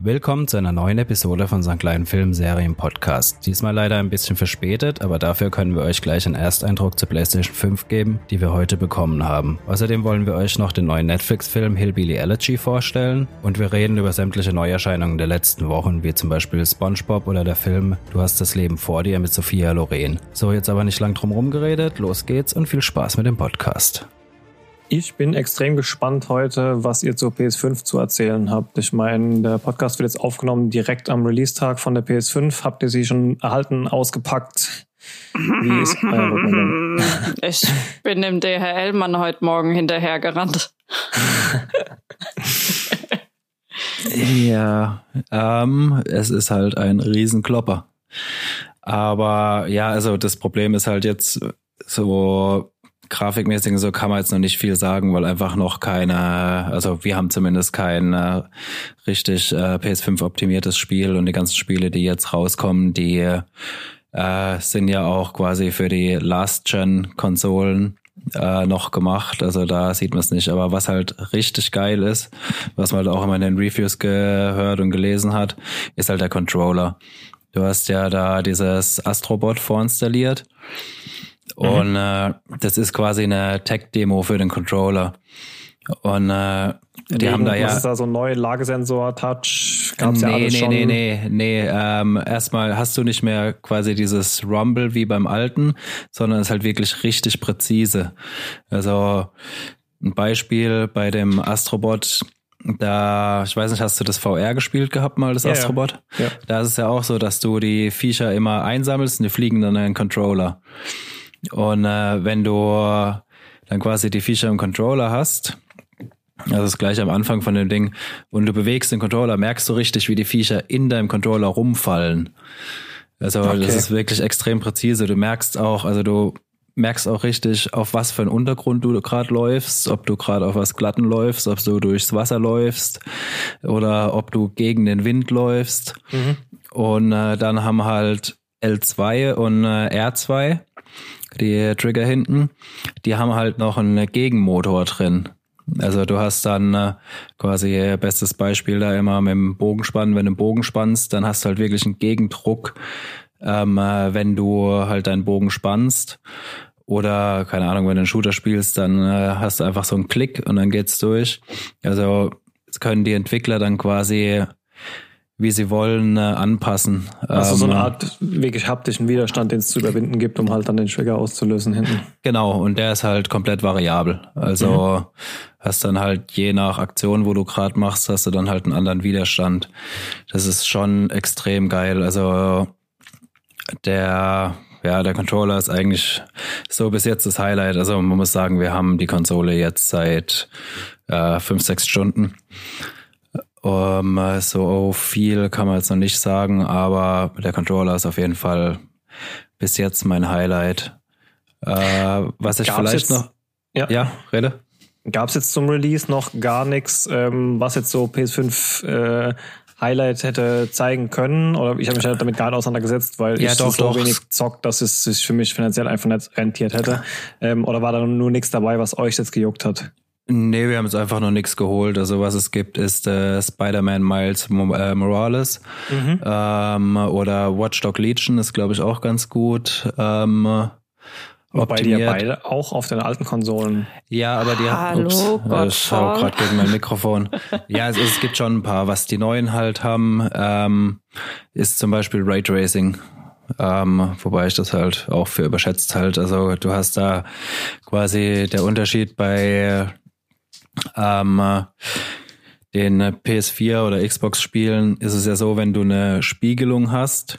Willkommen zu einer neuen Episode von St. Kleinen Filmserien Podcast. Diesmal leider ein bisschen verspätet, aber dafür können wir euch gleich einen Ersteindruck zur PlayStation 5 geben, die wir heute bekommen haben. Außerdem wollen wir euch noch den neuen Netflix-Film Hillbilly Elegy vorstellen und wir reden über sämtliche Neuerscheinungen der letzten Wochen, wie zum Beispiel SpongeBob oder der Film Du hast das Leben vor dir mit Sophia Loren. So, jetzt aber nicht lang drum rumgeredet, los geht's und viel Spaß mit dem Podcast. Ich bin extrem gespannt heute, was ihr zur PS5 zu erzählen habt. Ich meine, der Podcast wird jetzt aufgenommen direkt am Release-Tag von der PS5. Habt ihr sie schon erhalten, ausgepackt? Wie ist euer Rückmeldung? Ich bin dem DHL-Mann heute Morgen hinterhergerannt. ja, ähm, es ist halt ein Riesenklopper. Aber ja, also das Problem ist halt jetzt so grafikmäßig so kann man jetzt noch nicht viel sagen, weil einfach noch keine, also wir haben zumindest kein äh, richtig äh, PS5 optimiertes Spiel und die ganzen Spiele, die jetzt rauskommen, die äh, sind ja auch quasi für die Last-Gen-Konsolen äh, noch gemacht. Also da sieht man es nicht. Aber was halt richtig geil ist, was man halt auch immer in den Reviews gehört und gelesen hat, ist halt der Controller. Du hast ja da dieses Astrobot vorinstalliert. Mhm. Und äh, das ist quasi eine Tech-Demo für den Controller. Und äh, die Wegen, haben da ja. Was ist da so ein neuer Lagesensor, Touch? Gab's nee, ja alles nee, schon. nee, nee, nee. Ähm, erstmal hast du nicht mehr quasi dieses Rumble wie beim alten, sondern es ist halt wirklich richtig präzise. Also ein Beispiel bei dem Astrobot, da, ich weiß nicht, hast du das VR gespielt gehabt mal, das ja, Astrobot? Ja. ja. Da ist es ja auch so, dass du die Viecher immer einsammelst und die fliegen dann in den Controller. Und äh, wenn du dann quasi die Feature im Controller hast, also das gleich am Anfang von dem Ding, und du bewegst den Controller, merkst du richtig, wie die Viecher in deinem Controller rumfallen. Also okay. das ist wirklich extrem präzise. Du merkst auch, also du merkst auch richtig, auf was für einen Untergrund du gerade läufst, ob du gerade auf was Glatten läufst, ob du durchs Wasser läufst oder ob du gegen den Wind läufst. Mhm. Und äh, dann haben halt L2 und äh, R2 die Trigger hinten, die haben halt noch einen Gegenmotor drin. Also du hast dann äh, quasi bestes Beispiel da immer mit dem Bogenspannen, wenn du einen Bogen spannst, dann hast du halt wirklich einen Gegendruck, ähm, äh, wenn du halt deinen Bogen spannst. Oder, keine Ahnung, wenn du einen Shooter spielst, dann äh, hast du einfach so einen Klick und dann geht's durch. Also können die Entwickler dann quasi wie sie wollen, äh, anpassen. Also ähm, so eine ähm, Art wirklich haptischen Widerstand, den es zu überwinden gibt, um halt dann den Trigger auszulösen hinten. Genau, und der ist halt komplett variabel. Also mhm. hast dann halt je nach Aktion, wo du gerade machst, hast du dann halt einen anderen Widerstand. Das ist schon extrem geil. Also der ja, der Controller ist eigentlich so bis jetzt das Highlight. Also man muss sagen, wir haben die Konsole jetzt seit äh, fünf, sechs Stunden. Um, ähm, so viel kann man jetzt noch nicht sagen, aber der Controller ist auf jeden Fall bis jetzt mein Highlight. Äh, was ich Gab's vielleicht jetzt, noch. Ja, ja rede. Gab es jetzt zum Release noch gar nichts, ähm, was jetzt so PS5 äh, Highlight hätte zeigen können? Oder ich habe mich halt damit gar nicht auseinandergesetzt, weil ja, ich doch, so doch. wenig zockt, dass es sich für mich finanziell einfach nicht rentiert hätte. Ähm, oder war da nur nichts dabei, was euch jetzt gejuckt hat? Nee, wir haben jetzt einfach noch nichts geholt. Also was es gibt, ist äh, Spider-Man Miles äh, Morales mhm. ähm, oder Watchdog Legion ist, glaube ich, auch ganz gut. Ähm, Wobei die ja beide auch auf den alten Konsolen. Ja, aber die haben. Ups, Gott, ich schau gerade gegen mein Mikrofon. ja, es, es, gibt schon ein paar. Was die neuen halt haben, ähm, ist zum Beispiel Raytracing. Ähm, wobei ich das halt auch für überschätzt halt. Also du hast da quasi der Unterschied bei ähm, den PS4 oder Xbox Spielen ist es ja so, wenn du eine Spiegelung hast,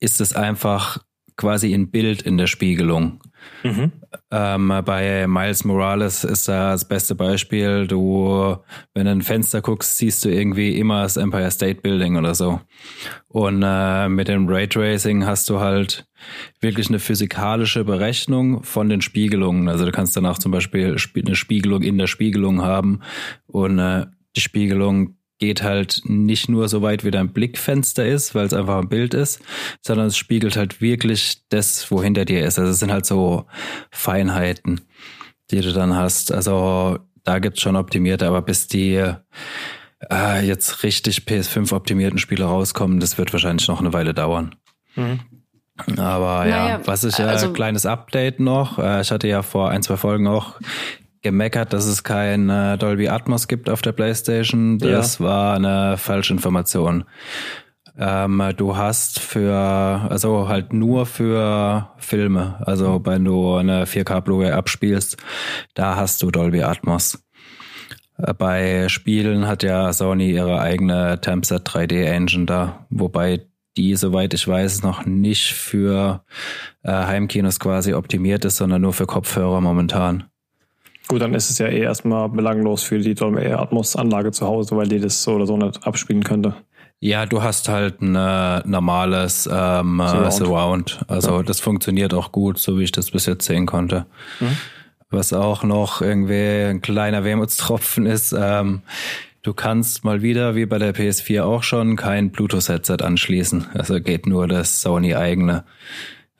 ist es einfach quasi ein Bild in der Spiegelung. Mhm. Ähm, bei Miles Morales ist da das beste Beispiel. Du, wenn du ein Fenster guckst, siehst du irgendwie immer das Empire State Building oder so. Und äh, mit dem Raytracing hast du halt wirklich eine physikalische Berechnung von den Spiegelungen. Also du kannst danach zum Beispiel eine Spiegelung in der Spiegelung haben und äh, die Spiegelung geht halt nicht nur so weit, wie dein Blickfenster ist, weil es einfach ein Bild ist, sondern es spiegelt halt wirklich das, wo hinter dir ist. Also es sind halt so Feinheiten, die du dann hast. Also da gibt's schon optimierte, aber bis die äh, jetzt richtig PS5 optimierten Spiele rauskommen, das wird wahrscheinlich noch eine Weile dauern. Mhm. Aber naja, ja, was ich, äh, also, kleines Update noch. Äh, ich hatte ja vor ein, zwei Folgen auch gemeckert, dass es kein äh, Dolby Atmos gibt auf der PlayStation. Das ja. war eine Falschinformation. Ähm, du hast für, also halt nur für Filme, also wenn du eine 4K Blu-ray abspielst, da hast du Dolby Atmos. Äh, bei Spielen hat ja Sony ihre eigene Tempset 3D Engine da, wobei die, soweit ich weiß, noch nicht für äh, Heimkinos quasi optimiert ist, sondern nur für Kopfhörer momentan. Gut, dann ist es ja eh erstmal belanglos für die Dolby Atmos Anlage zu Hause, weil die das so oder so nicht abspielen könnte. Ja, du hast halt ein äh, normales ähm, Surround. Surround. Also ja. das funktioniert auch gut, so wie ich das bis jetzt sehen konnte. Mhm. Was auch noch irgendwie ein kleiner Wermutstropfen ist, ähm, du kannst mal wieder, wie bei der PS4 auch schon, kein Bluetooth-Headset anschließen. Also geht nur das Sony-eigene.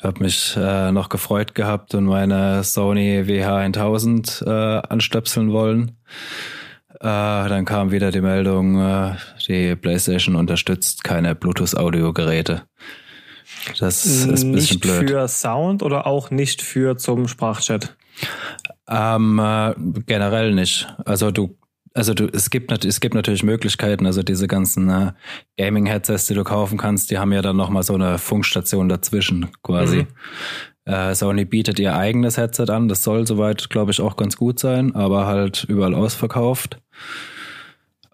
Hab mich äh, noch gefreut gehabt und meine Sony WH1000 äh, anstöpseln wollen. Äh, dann kam wieder die Meldung, äh, die PlayStation unterstützt keine Bluetooth-Audio-Geräte. Das ist ein bisschen nicht blöd. Nicht für Sound oder auch nicht für zum Sprachchat? Ähm, äh, generell nicht. Also du also du, es gibt es gibt natürlich Möglichkeiten, also diese ganzen äh, Gaming Headsets, die du kaufen kannst, die haben ja dann noch mal so eine Funkstation dazwischen quasi. Mhm. Äh, Sony bietet ihr eigenes Headset an, das soll soweit, glaube ich, auch ganz gut sein, aber halt überall ausverkauft.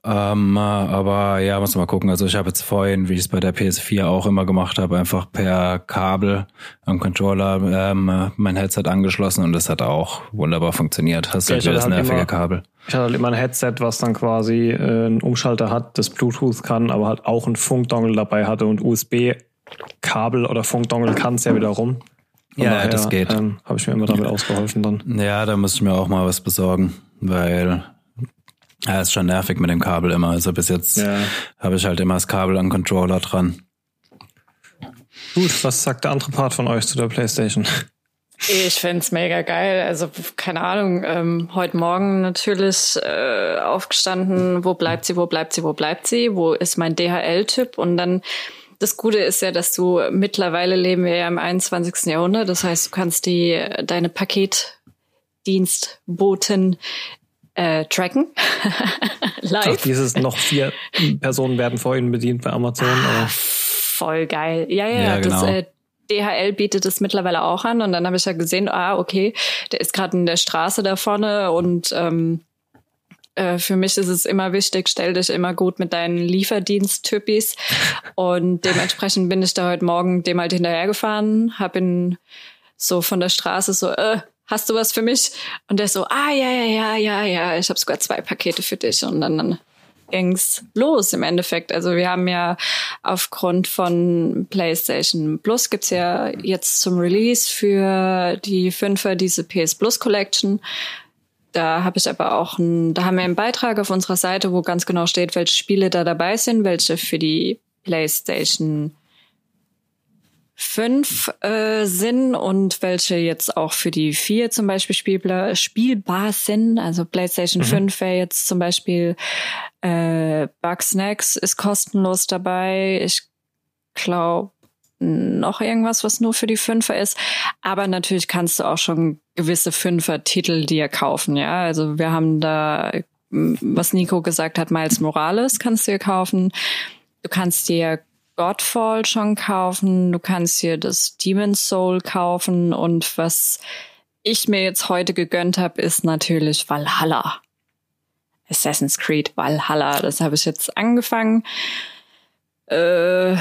Ähm, aber ja, muss mal gucken. Also ich habe jetzt vorhin, wie ich es bei der PS4 auch immer gemacht habe, einfach per Kabel am Controller ähm, mein Headset angeschlossen und das hat auch wunderbar funktioniert. Hast du ja, halt das halt nervige immer, Kabel. Ich hatte halt immer ein Headset, was dann quasi äh, einen Umschalter hat, das Bluetooth kann, aber halt auch einen Funkdongle dabei hatte und USB-Kabel oder Funkdongle kann es ja wiederum. Von ja, daher, das geht. Ähm, Habe ich mir immer damit ausgeholfen dann. Ja, da muss ich mir auch mal was besorgen, weil ja, ist schon nervig mit dem Kabel immer. Also bis jetzt ja. habe ich halt immer das Kabel am Controller dran. Gut, was sagt der andere Part von euch zu der PlayStation? Ich find's mega geil. Also, keine Ahnung, ähm, heute Morgen natürlich äh, aufgestanden, wo bleibt sie, wo bleibt sie, wo bleibt sie, wo ist mein DHL-Typ? Und dann das Gute ist ja, dass du mittlerweile leben wir ja im 21. Jahrhundert. Das heißt, du kannst die deine Paketdienstboten äh, tracken. Live. Ach, dieses noch vier Personen werden vorhin bedient bei Amazon. Ah, voll geil. Ja, ja, ja genau. das äh, DHL bietet es mittlerweile auch an und dann habe ich ja gesehen, ah, okay, der ist gerade in der Straße da vorne und ähm, äh, für mich ist es immer wichtig, stell dich immer gut mit deinen Lieferdienst-Typis. Und dementsprechend bin ich da heute Morgen dem halt hinterhergefahren, hab ihn so von der Straße so, äh, hast du was für mich? Und der so, ah, ja, ja, ja, ja, ja, ich habe sogar zwei Pakete für dich. Und dann, dann ging's los im Endeffekt. Also wir haben ja aufgrund von PlayStation Plus gibt's ja jetzt zum Release für die Fünfer diese PS Plus Collection. Da habe ich aber auch ein, da haben wir einen Beitrag auf unserer Seite, wo ganz genau steht, welche Spiele da dabei sind, welche für die PlayStation 5 äh, sind und welche jetzt auch für die 4 zum Beispiel spielbar, spielbar sind. Also PlayStation mhm. 5 wäre jetzt zum Beispiel äh, Bugsnacks ist kostenlos dabei. Ich glaube, noch irgendwas, was nur für die Fünfer ist. Aber natürlich kannst du auch schon gewisse Fünfer-Titel dir kaufen, ja. Also wir haben da, was Nico gesagt hat, Miles Morales kannst du dir kaufen. Du kannst dir Godfall schon kaufen, du kannst dir das Demon's Soul kaufen und was ich mir jetzt heute gegönnt habe, ist natürlich Valhalla. Assassin's Creed Valhalla, das habe ich jetzt angefangen. Äh,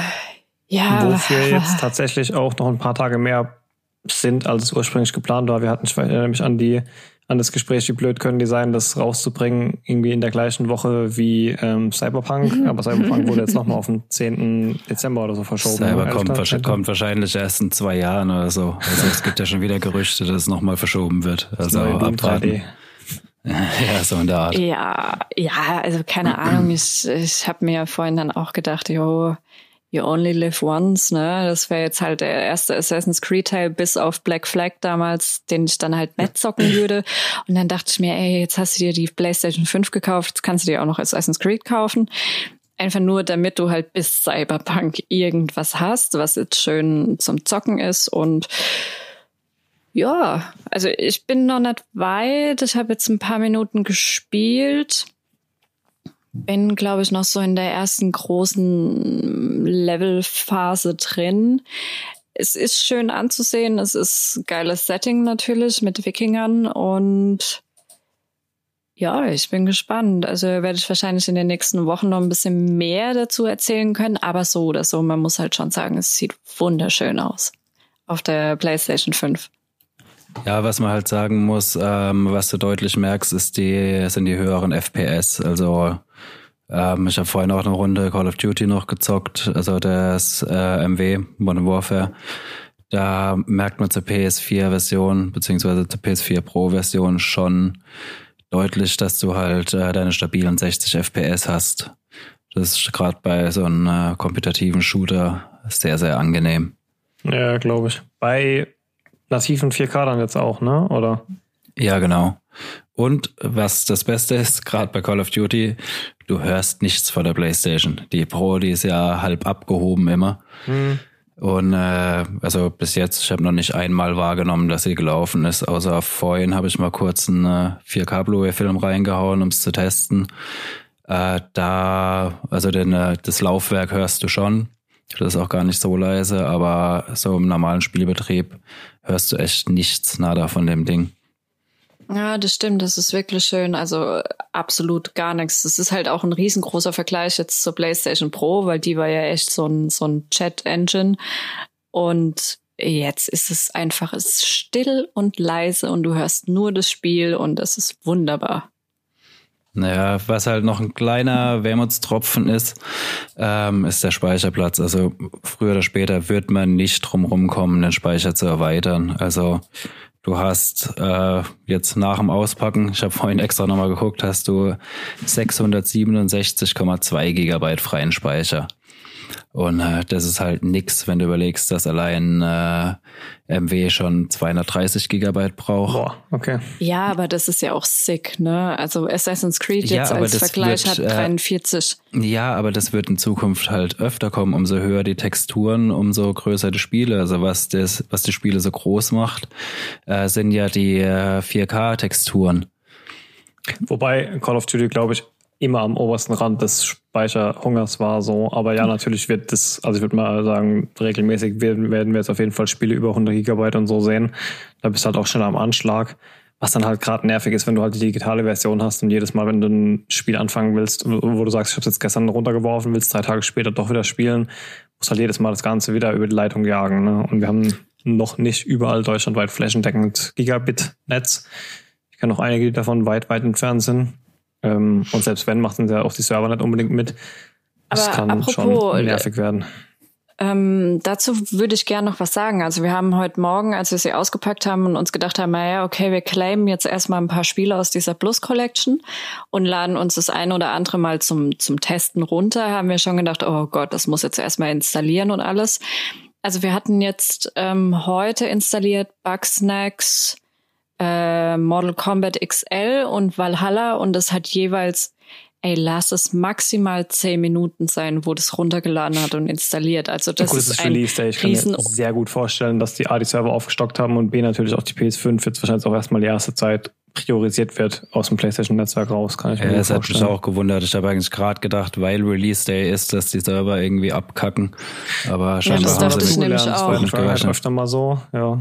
ja. Wofür jetzt tatsächlich auch noch ein paar Tage mehr sind, als es ursprünglich geplant war. Wir hatten, ich erinnere mich an die an das Gespräch, wie blöd können die sein, das rauszubringen, irgendwie in der gleichen Woche wie ähm, Cyberpunk. Mhm. Aber Cyberpunk wurde jetzt nochmal auf den 10. Dezember oder so verschoben. Cyber kommt, wahrscheinlich, kommt wahrscheinlich erst in zwei Jahren oder so. Also es gibt ja schon wieder Gerüchte, dass es nochmal verschoben wird. Also abwarten. Ja, so in der Art. Ja, ja, also keine Ahnung. Ich, ich habe mir vorhin dann auch gedacht, jo, You Only Live Once, ne? Das wäre jetzt halt der erste Assassin's Creed Teil bis auf Black Flag damals, den ich dann halt nett zocken würde. Und dann dachte ich mir, ey, jetzt hast du dir die PlayStation 5 gekauft, jetzt kannst du dir auch noch Assassin's Creed kaufen. Einfach nur, damit du halt bis Cyberpunk irgendwas hast, was jetzt schön zum Zocken ist und ja, also ich bin noch nicht weit. Ich habe jetzt ein paar Minuten gespielt bin, glaube ich, noch so in der ersten großen Levelphase drin. Es ist schön anzusehen. Es ist geiles Setting natürlich mit Wikingern und ja, ich bin gespannt. Also werde ich wahrscheinlich in den nächsten Wochen noch ein bisschen mehr dazu erzählen können. Aber so oder so, man muss halt schon sagen, es sieht wunderschön aus auf der PlayStation 5. Ja, was man halt sagen muss, ähm, was du deutlich merkst, ist die, sind die höheren FPS. Also ähm, ich habe vorhin auch eine Runde Call of Duty noch gezockt, also das äh, MW, Modern Warfare. Da merkt man zur PS4-Version beziehungsweise zur PS4 Pro-Version schon deutlich, dass du halt äh, deine stabilen 60 FPS hast. Das ist gerade bei so einem äh, kompetitiven Shooter sehr, sehr angenehm. Ja, glaube ich. Bei nativen 4K dann jetzt auch, ne? Oder? Ja, genau. Und was das Beste ist, gerade bei Call of Duty, du hörst nichts von der PlayStation. Die Pro, die ist ja halb abgehoben immer. Mhm. Und äh, also bis jetzt, ich habe noch nicht einmal wahrgenommen, dass sie gelaufen ist. Außer vorhin habe ich mal kurz einen äh, 4K Blu-ray-Film reingehauen, um es zu testen. Äh, da, also den, äh, das Laufwerk hörst du schon. Das ist auch gar nicht so leise, aber so im normalen Spielbetrieb hörst du echt nichts nada von dem Ding. Ja, das stimmt. Das ist wirklich schön. Also absolut gar nichts. Das ist halt auch ein riesengroßer Vergleich jetzt zur PlayStation Pro, weil die war ja echt so ein, so ein Chat-Engine. Und jetzt ist es einfach es ist still und leise und du hörst nur das Spiel und das ist wunderbar. Naja, was halt noch ein kleiner Wermutstropfen ist, ähm, ist der Speicherplatz. Also früher oder später wird man nicht drum rumkommen, den Speicher zu erweitern. Also Du hast äh, jetzt nach dem Auspacken, ich habe vorhin extra nochmal geguckt, hast du 667,2 Gigabyte freien Speicher. Und äh, das ist halt nix, wenn du überlegst, dass allein äh, MW schon 230 Gigabyte braucht. Boah, okay. Ja, aber das ist ja auch sick, ne? Also Assassin's Creed jetzt ja, als Vergleich wird, hat 43. Äh, ja, aber das wird in Zukunft halt öfter kommen. Umso höher die Texturen, umso größer die Spiele. Also was das, was die Spiele so groß macht, äh, sind ja die äh, 4K-Texturen. Wobei Call of Duty, glaube ich, immer am obersten Rand des Speicherhungers war so. Aber ja, natürlich wird das, also ich würde mal sagen, regelmäßig werden, werden wir jetzt auf jeden Fall Spiele über 100 Gigabyte und so sehen. Da bist du halt auch schnell am Anschlag. Was dann halt gerade nervig ist, wenn du halt die digitale Version hast und jedes Mal, wenn du ein Spiel anfangen willst, wo du sagst, ich habe jetzt gestern runtergeworfen, willst drei Tage später doch wieder spielen, musst halt jedes Mal das Ganze wieder über die Leitung jagen. Ne? Und wir haben noch nicht überall deutschlandweit flächendeckend Gigabit-Netz. Ich kenne noch einige, die davon weit, weit entfernt sind. Ähm, und selbst wenn, machen ja auch die Server nicht unbedingt mit. Das Aber kann apropos, schon nervig werden. Ähm, dazu würde ich gerne noch was sagen. Also wir haben heute Morgen, als wir sie ausgepackt haben und uns gedacht haben, naja, okay, wir claimen jetzt erstmal ein paar Spiele aus dieser Plus Collection und laden uns das ein oder andere mal zum, zum Testen runter, haben wir schon gedacht, oh Gott, das muss jetzt erstmal installieren und alles. Also wir hatten jetzt ähm, heute installiert Bugsnacks, äh, Model Combat XL und Valhalla und es hat jeweils, ey, lass es maximal zehn Minuten sein, wo das runtergeladen hat und installiert. Also das, gut, das ist, ein Release Ich kann mir sehr gut vorstellen, dass die A die Server aufgestockt haben und B natürlich auch die PS5 jetzt wahrscheinlich auch erstmal die erste Zeit priorisiert wird aus dem PlayStation-Netzwerk raus, kann ich mir ja, das hat mich auch gewundert. Ich habe eigentlich gerade gedacht, weil Release Day ist, dass die Server irgendwie abkacken. Aber scheinbar ja, das haben sie ich nämlich auch. Das öfter mal so, ja.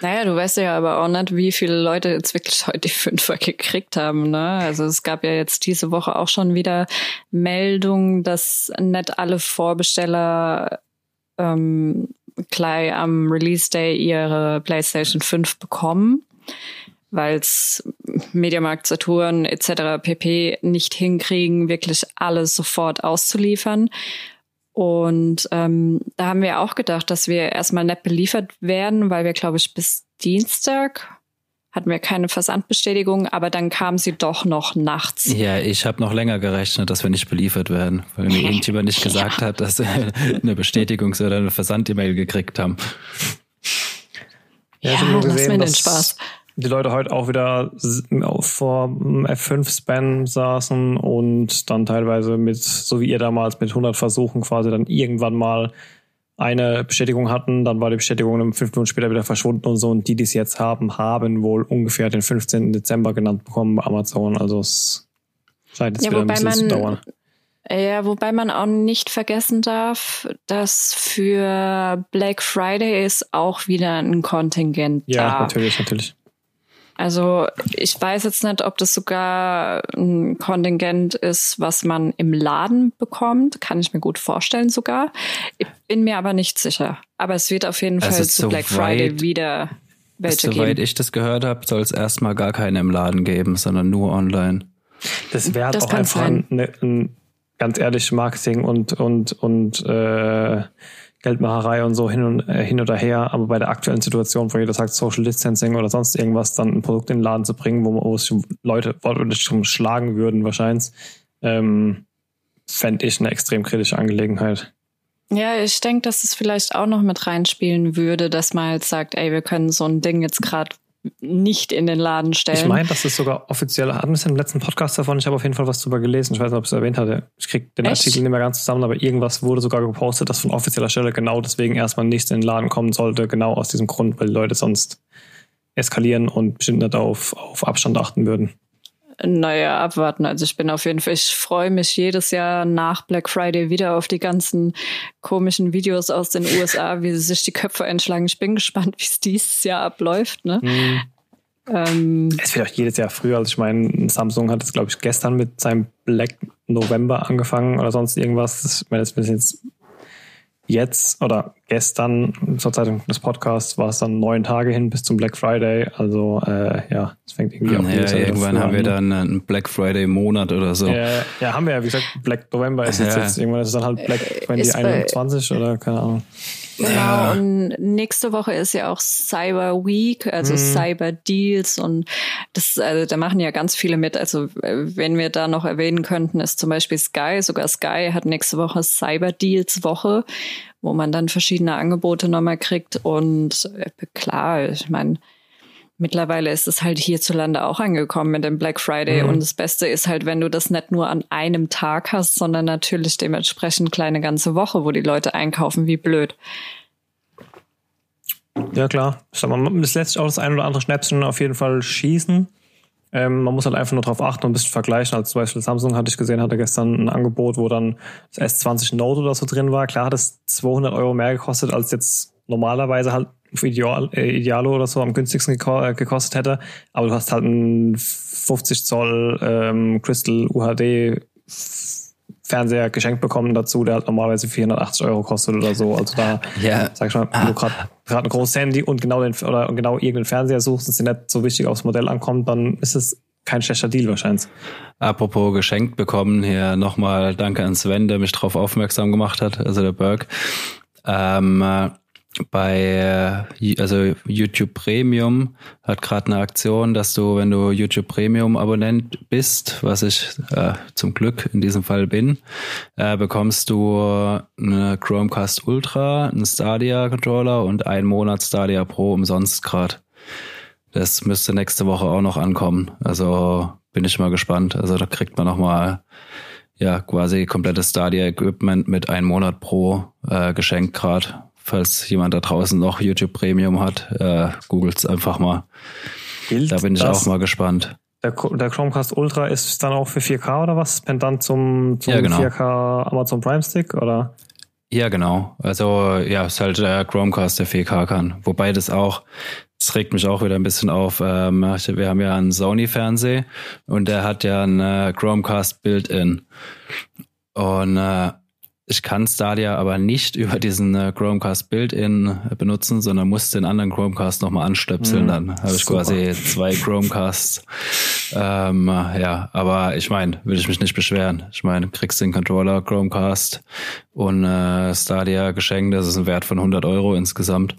Naja, du weißt ja aber auch nicht, wie viele Leute jetzt wirklich heute die Fünfer gekriegt haben. Ne? Also es gab ja jetzt diese Woche auch schon wieder Meldungen, dass nicht alle Vorbesteller ähm, gleich am Release Day ihre PlayStation 5 bekommen, weil es Mediamarkt, Saturn etc. pp. nicht hinkriegen, wirklich alles sofort auszuliefern. Und ähm, da haben wir auch gedacht, dass wir erstmal nicht beliefert werden, weil wir, glaube ich, bis Dienstag hatten wir keine Versandbestätigung, aber dann kam sie doch noch nachts. Ja, ich habe noch länger gerechnet, dass wir nicht beliefert werden, weil mir irgendjemand nicht gesagt hat, dass wir eine Bestätigungs- oder eine Versand-E-Mail gekriegt haben. Ja, ja lass mir den Spaß die Leute heute auch wieder vor F5-Spam saßen und dann teilweise mit, so wie ihr damals, mit 100 Versuchen quasi dann irgendwann mal eine Bestätigung hatten, dann war die Bestätigung fünf Minuten später wieder verschwunden und so. Und die, die es jetzt haben, haben wohl ungefähr den 15. Dezember genannt bekommen bei Amazon. Also es scheint jetzt ja, wieder ein bisschen zu dauern. Ja, wobei man auch nicht vergessen darf, dass für Black Friday ist auch wieder ein Kontingent ja, da. Ja, natürlich, natürlich. Also ich weiß jetzt nicht, ob das sogar ein Kontingent ist, was man im Laden bekommt. Kann ich mir gut vorstellen sogar. Ich bin mir aber nicht sicher. Aber es wird auf jeden also Fall zu Black Friday wieder welche geben. Soweit ich das gehört habe, soll es erstmal gar keine im Laden geben, sondern nur online. Das wäre halt auch einfach ein, ein, ganz ehrlich Marketing und und und äh, Geldmacherei und so hin und äh, hin oder her, aber bei der aktuellen Situation, wo jeder sagt Social Distancing oder sonst irgendwas, dann ein Produkt in den Laden zu bringen, wo, wo sich Leute wortwörtlich schon schlagen würden wahrscheinlich, ähm, fände ich eine extrem kritische Angelegenheit. Ja, ich denke, dass es vielleicht auch noch mit reinspielen würde, dass man halt sagt, ey, wir können so ein Ding jetzt gerade nicht in den Laden stellen. Ich meine, das ist sogar offiziell, hatten wir es im letzten Podcast davon, ich habe auf jeden Fall was drüber gelesen, ich weiß nicht, ob ich es erwähnt hatte. Ich kriege den Echt? Artikel nicht mehr ganz zusammen, aber irgendwas wurde sogar gepostet, dass von offizieller Stelle genau deswegen erstmal nicht in den Laden kommen sollte, genau aus diesem Grund, weil die Leute sonst eskalieren und bestimmt nicht auf, auf Abstand achten würden. Naja, abwarten. Also ich bin auf jeden Fall, ich freue mich jedes Jahr nach Black Friday wieder auf die ganzen komischen Videos aus den USA, wie sie sich die Köpfe einschlagen. Ich bin gespannt, wie es dieses Jahr abläuft. Ne? Mhm. Ähm, es wird auch jedes Jahr früher. Also ich meine, Samsung hat es, glaube ich, gestern mit seinem Black November angefangen oder sonst irgendwas. Ich meine, das ist jetzt jetzt oder gestern zur Zeitung des Podcasts war es dann neun Tage hin bis zum Black Friday. Also äh, ja, es fängt irgendwie auch ja, Irgendwann haben wir dann einen Black Friday Monat oder so. Ja, ja, haben wir ja. Wie gesagt, Black November ist jetzt, ja. jetzt irgendwann ist es dann halt Black 2021 oder keine Ahnung. Genau, ja. und nächste Woche ist ja auch Cyber Week, also mhm. Cyber Deals und das, also da machen ja ganz viele mit. Also äh, wenn wir da noch erwähnen könnten, ist zum Beispiel Sky, sogar Sky hat nächste Woche Cyber Deals Woche, wo man dann verschiedene Angebote nochmal kriegt und äh, klar, ich meine, Mittlerweile ist es halt hierzulande auch angekommen mit dem Black Friday. Mhm. Und das Beste ist halt, wenn du das nicht nur an einem Tag hast, sondern natürlich dementsprechend kleine ganze Woche, wo die Leute einkaufen, wie blöd. Ja, klar. Sag mal, das lässt sich auch das ein oder andere Schnäpschen auf jeden Fall schießen. Ähm, man muss halt einfach nur darauf achten und ein bisschen vergleichen. Also zum Beispiel Samsung hatte ich gesehen, hatte gestern ein Angebot, wo dann das S20 Note oder so drin war. Klar hat es 200 Euro mehr gekostet als jetzt normalerweise halt für Ideal, äh, Idealo oder so am günstigsten äh, gekostet hätte. Aber du hast halt einen 50 Zoll ähm, Crystal UHD Fernseher geschenkt bekommen dazu, der halt normalerweise 480 Euro kostet oder so. Also da, ja. sag ich mal, ah. wenn du gerade ein großes Handy und genau den oder genau irgendeinen Fernseher suchst und es dir nicht so wichtig aufs Modell ankommt, dann ist es kein schlechter Deal wahrscheinlich. Apropos geschenkt bekommen, hier nochmal danke an Sven, der mich darauf aufmerksam gemacht hat, also der Berg. Ähm, äh, bei äh, also YouTube Premium hat gerade eine Aktion, dass du, wenn du YouTube Premium Abonnent bist, was ich äh, zum Glück in diesem Fall bin, äh, bekommst du eine Chromecast Ultra, einen Stadia Controller und einen Monat Stadia Pro umsonst gerade. Das müsste nächste Woche auch noch ankommen. Also bin ich mal gespannt. Also da kriegt man noch mal ja quasi komplettes Stadia Equipment mit einem Monat Pro äh, geschenkt gerade falls jemand da draußen noch YouTube Premium hat, äh, googelt's einfach mal. Gilt da bin ich auch mal gespannt. Der, der, Chromecast Ultra ist dann auch für 4K oder was? Pendant zum, zum ja, genau. 4K Amazon Prime Stick oder? Ja, genau. Also ja, ist halt der Chromecast, der 4K kann. Wobei das auch, das regt mich auch wieder ein bisschen auf. Ähm, wir haben ja einen Sony-Fernseher und der hat ja einen äh, Chromecast Built-in. Und äh, ich kann Stadia aber nicht über diesen äh, Chromecast Build-in benutzen, sondern muss den anderen Chromecast nochmal anstöpseln. Mhm. Dann habe ich Super. quasi zwei Chromecasts. Ähm, ja, aber ich meine, will ich mich nicht beschweren. Ich meine, kriegst den Controller, Chromecast und äh, Stadia geschenkt. Das ist ein Wert von 100 Euro insgesamt.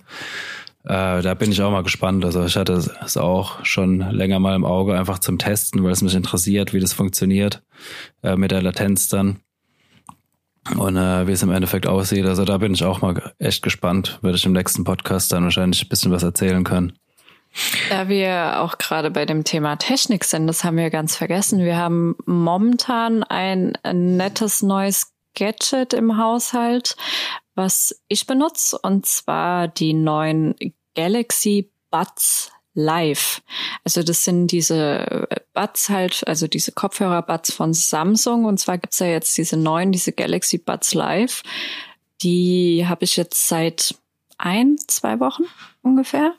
Äh, da bin ich auch mal gespannt. Also ich hatte es auch schon länger mal im Auge, einfach zum Testen, weil es mich interessiert, wie das funktioniert äh, mit der Latenz dann. Und äh, wie es im Endeffekt aussieht. Also da bin ich auch mal echt gespannt. Werde ich im nächsten Podcast dann wahrscheinlich ein bisschen was erzählen können. Da wir auch gerade bei dem Thema Technik sind, das haben wir ganz vergessen. Wir haben momentan ein nettes neues Gadget im Haushalt, was ich benutze, und zwar die neuen Galaxy Buds Live. Also das sind diese Buds halt, also diese Kopfhörer-Buds von Samsung. Und zwar gibt's ja jetzt diese neuen, diese Galaxy Buds Live. Die habe ich jetzt seit ein, zwei Wochen ungefähr.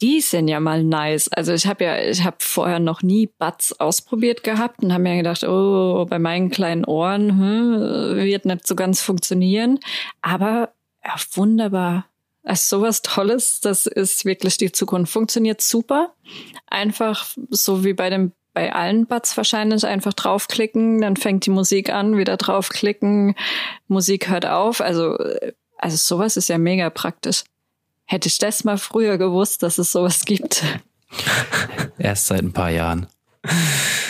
Die sind ja mal nice. Also ich habe ja, ich habe vorher noch nie Buds ausprobiert gehabt und habe mir gedacht, oh, bei meinen kleinen Ohren hm, wird nicht so ganz funktionieren. Aber ja, wunderbar. Also sowas Tolles, das ist wirklich die Zukunft. Funktioniert super. Einfach so wie bei dem bei allen Buds wahrscheinlich einfach draufklicken, dann fängt die Musik an, wieder draufklicken, Musik hört auf. Also also sowas ist ja mega praktisch. Hätte ich das mal früher gewusst, dass es sowas gibt. Erst seit ein paar Jahren.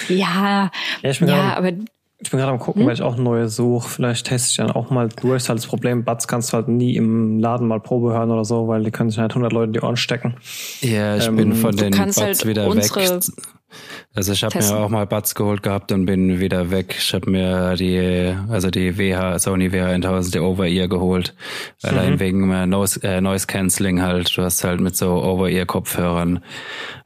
Ja, ja, ich bin ja aber ich bin gerade am gucken, hm? weil ich auch neue suche. Vielleicht teste ich dann auch mal durch. Halt das Problem, Buds kannst du halt nie im Laden mal Probe hören oder so, weil die können sich halt 100 Leute in die Ohren stecken. Ja, ich ähm, bin von den Buds halt wieder weg. Also ich habe mir auch mal Buds geholt gehabt und bin wieder weg. Ich habe mir die, also die WH, Sony WH 1000, die Over-Ear geholt. Allein mhm. wegen äh, Noise, äh, Noise Cancelling halt. Du hast halt mit so Over-Ear-Kopfhörern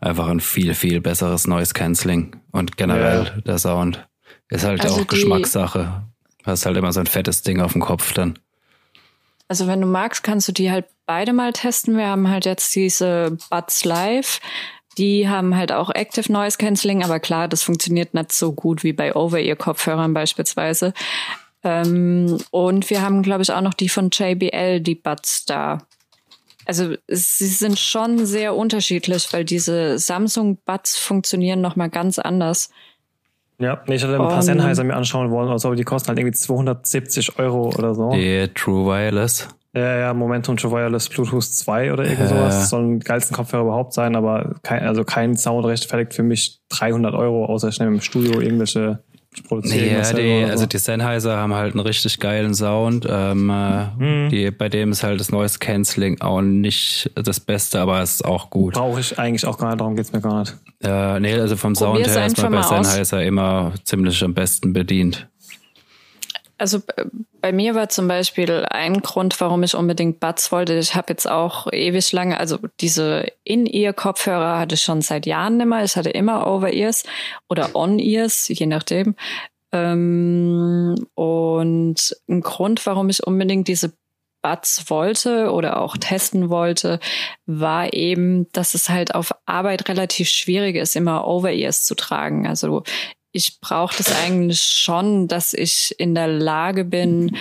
einfach ein viel, viel besseres Noise Cancelling. Und generell ja. der Sound ist halt also auch Geschmackssache. Du hast halt immer so ein fettes Ding auf dem Kopf dann. Also wenn du magst, kannst du die halt beide mal testen. Wir haben halt jetzt diese Buds Live die haben halt auch Active Noise Cancelling, aber klar, das funktioniert nicht so gut wie bei Over-Ear-Kopfhörern beispielsweise. Ähm, und wir haben, glaube ich, auch noch die von JBL, die Buds da. Also sie sind schon sehr unterschiedlich, weil diese Samsung Buds funktionieren noch mal ganz anders. Ja, ich hatte ein paar Sennheiser mir anschauen wollen, also die kosten halt irgendwie 270 Euro oder so. Die True Wireless. Ja, ja, Momentum True Wireless Bluetooth 2 oder irgend sowas. Das soll ein geilsten Kopfhörer überhaupt sein, aber kein, also kein Sound rechtfertigt für mich 300 Euro, außer schnell im Studio irgendwelche produzieren. Ja, die, so. also die Sennheiser haben halt einen richtig geilen Sound. Ähm, mhm. die, bei dem ist halt das Noise Cancelling auch nicht das Beste, aber es ist auch gut. Brauche ich eigentlich auch gar nicht, darum geht's mir gar nicht. Äh, nee, also vom Sound her ist man bei Sennheiser immer ziemlich am besten bedient. Also bei mir war zum Beispiel ein Grund, warum ich unbedingt Buds wollte. Ich habe jetzt auch ewig lange, also diese In-Ear-Kopfhörer hatte ich schon seit Jahren immer. Ich hatte immer Over-Ears oder On-Ears, je nachdem. Ähm, und ein Grund, warum ich unbedingt diese Buds wollte oder auch testen wollte, war eben, dass es halt auf Arbeit relativ schwierig ist, immer Over-Ears zu tragen. Also ich brauche das eigentlich schon, dass ich in der Lage bin,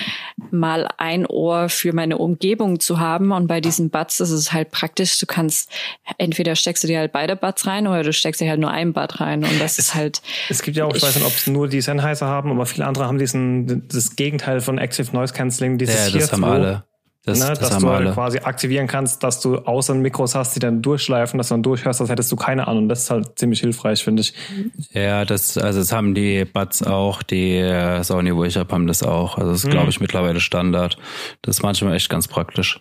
mal ein Ohr für meine Umgebung zu haben. Und bei diesen Buds ist es halt praktisch. Du kannst, entweder steckst du dir halt beide Buds rein oder du steckst dir halt nur ein Bud rein. Und das ist halt. Es gibt ja auch, ich, ich weiß nicht, ob es nur die Sennheiser haben, aber viele andere haben diesen, das Gegenteil von Active Noise Cancelling, dieses ja, das haben alle. Das, ne, das dass du halt quasi aktivieren kannst, dass du außen Mikros hast, die dann durchschleifen, dass du dann durchhörst, das hättest du keine Ahnung. Das ist halt ziemlich hilfreich, finde ich. Ja, das, also das haben die Buds auch, die äh, Sony, wo ich habe, haben das auch. Also das ist, glaube mhm. ich, mittlerweile Standard. Das ist manchmal echt ganz praktisch.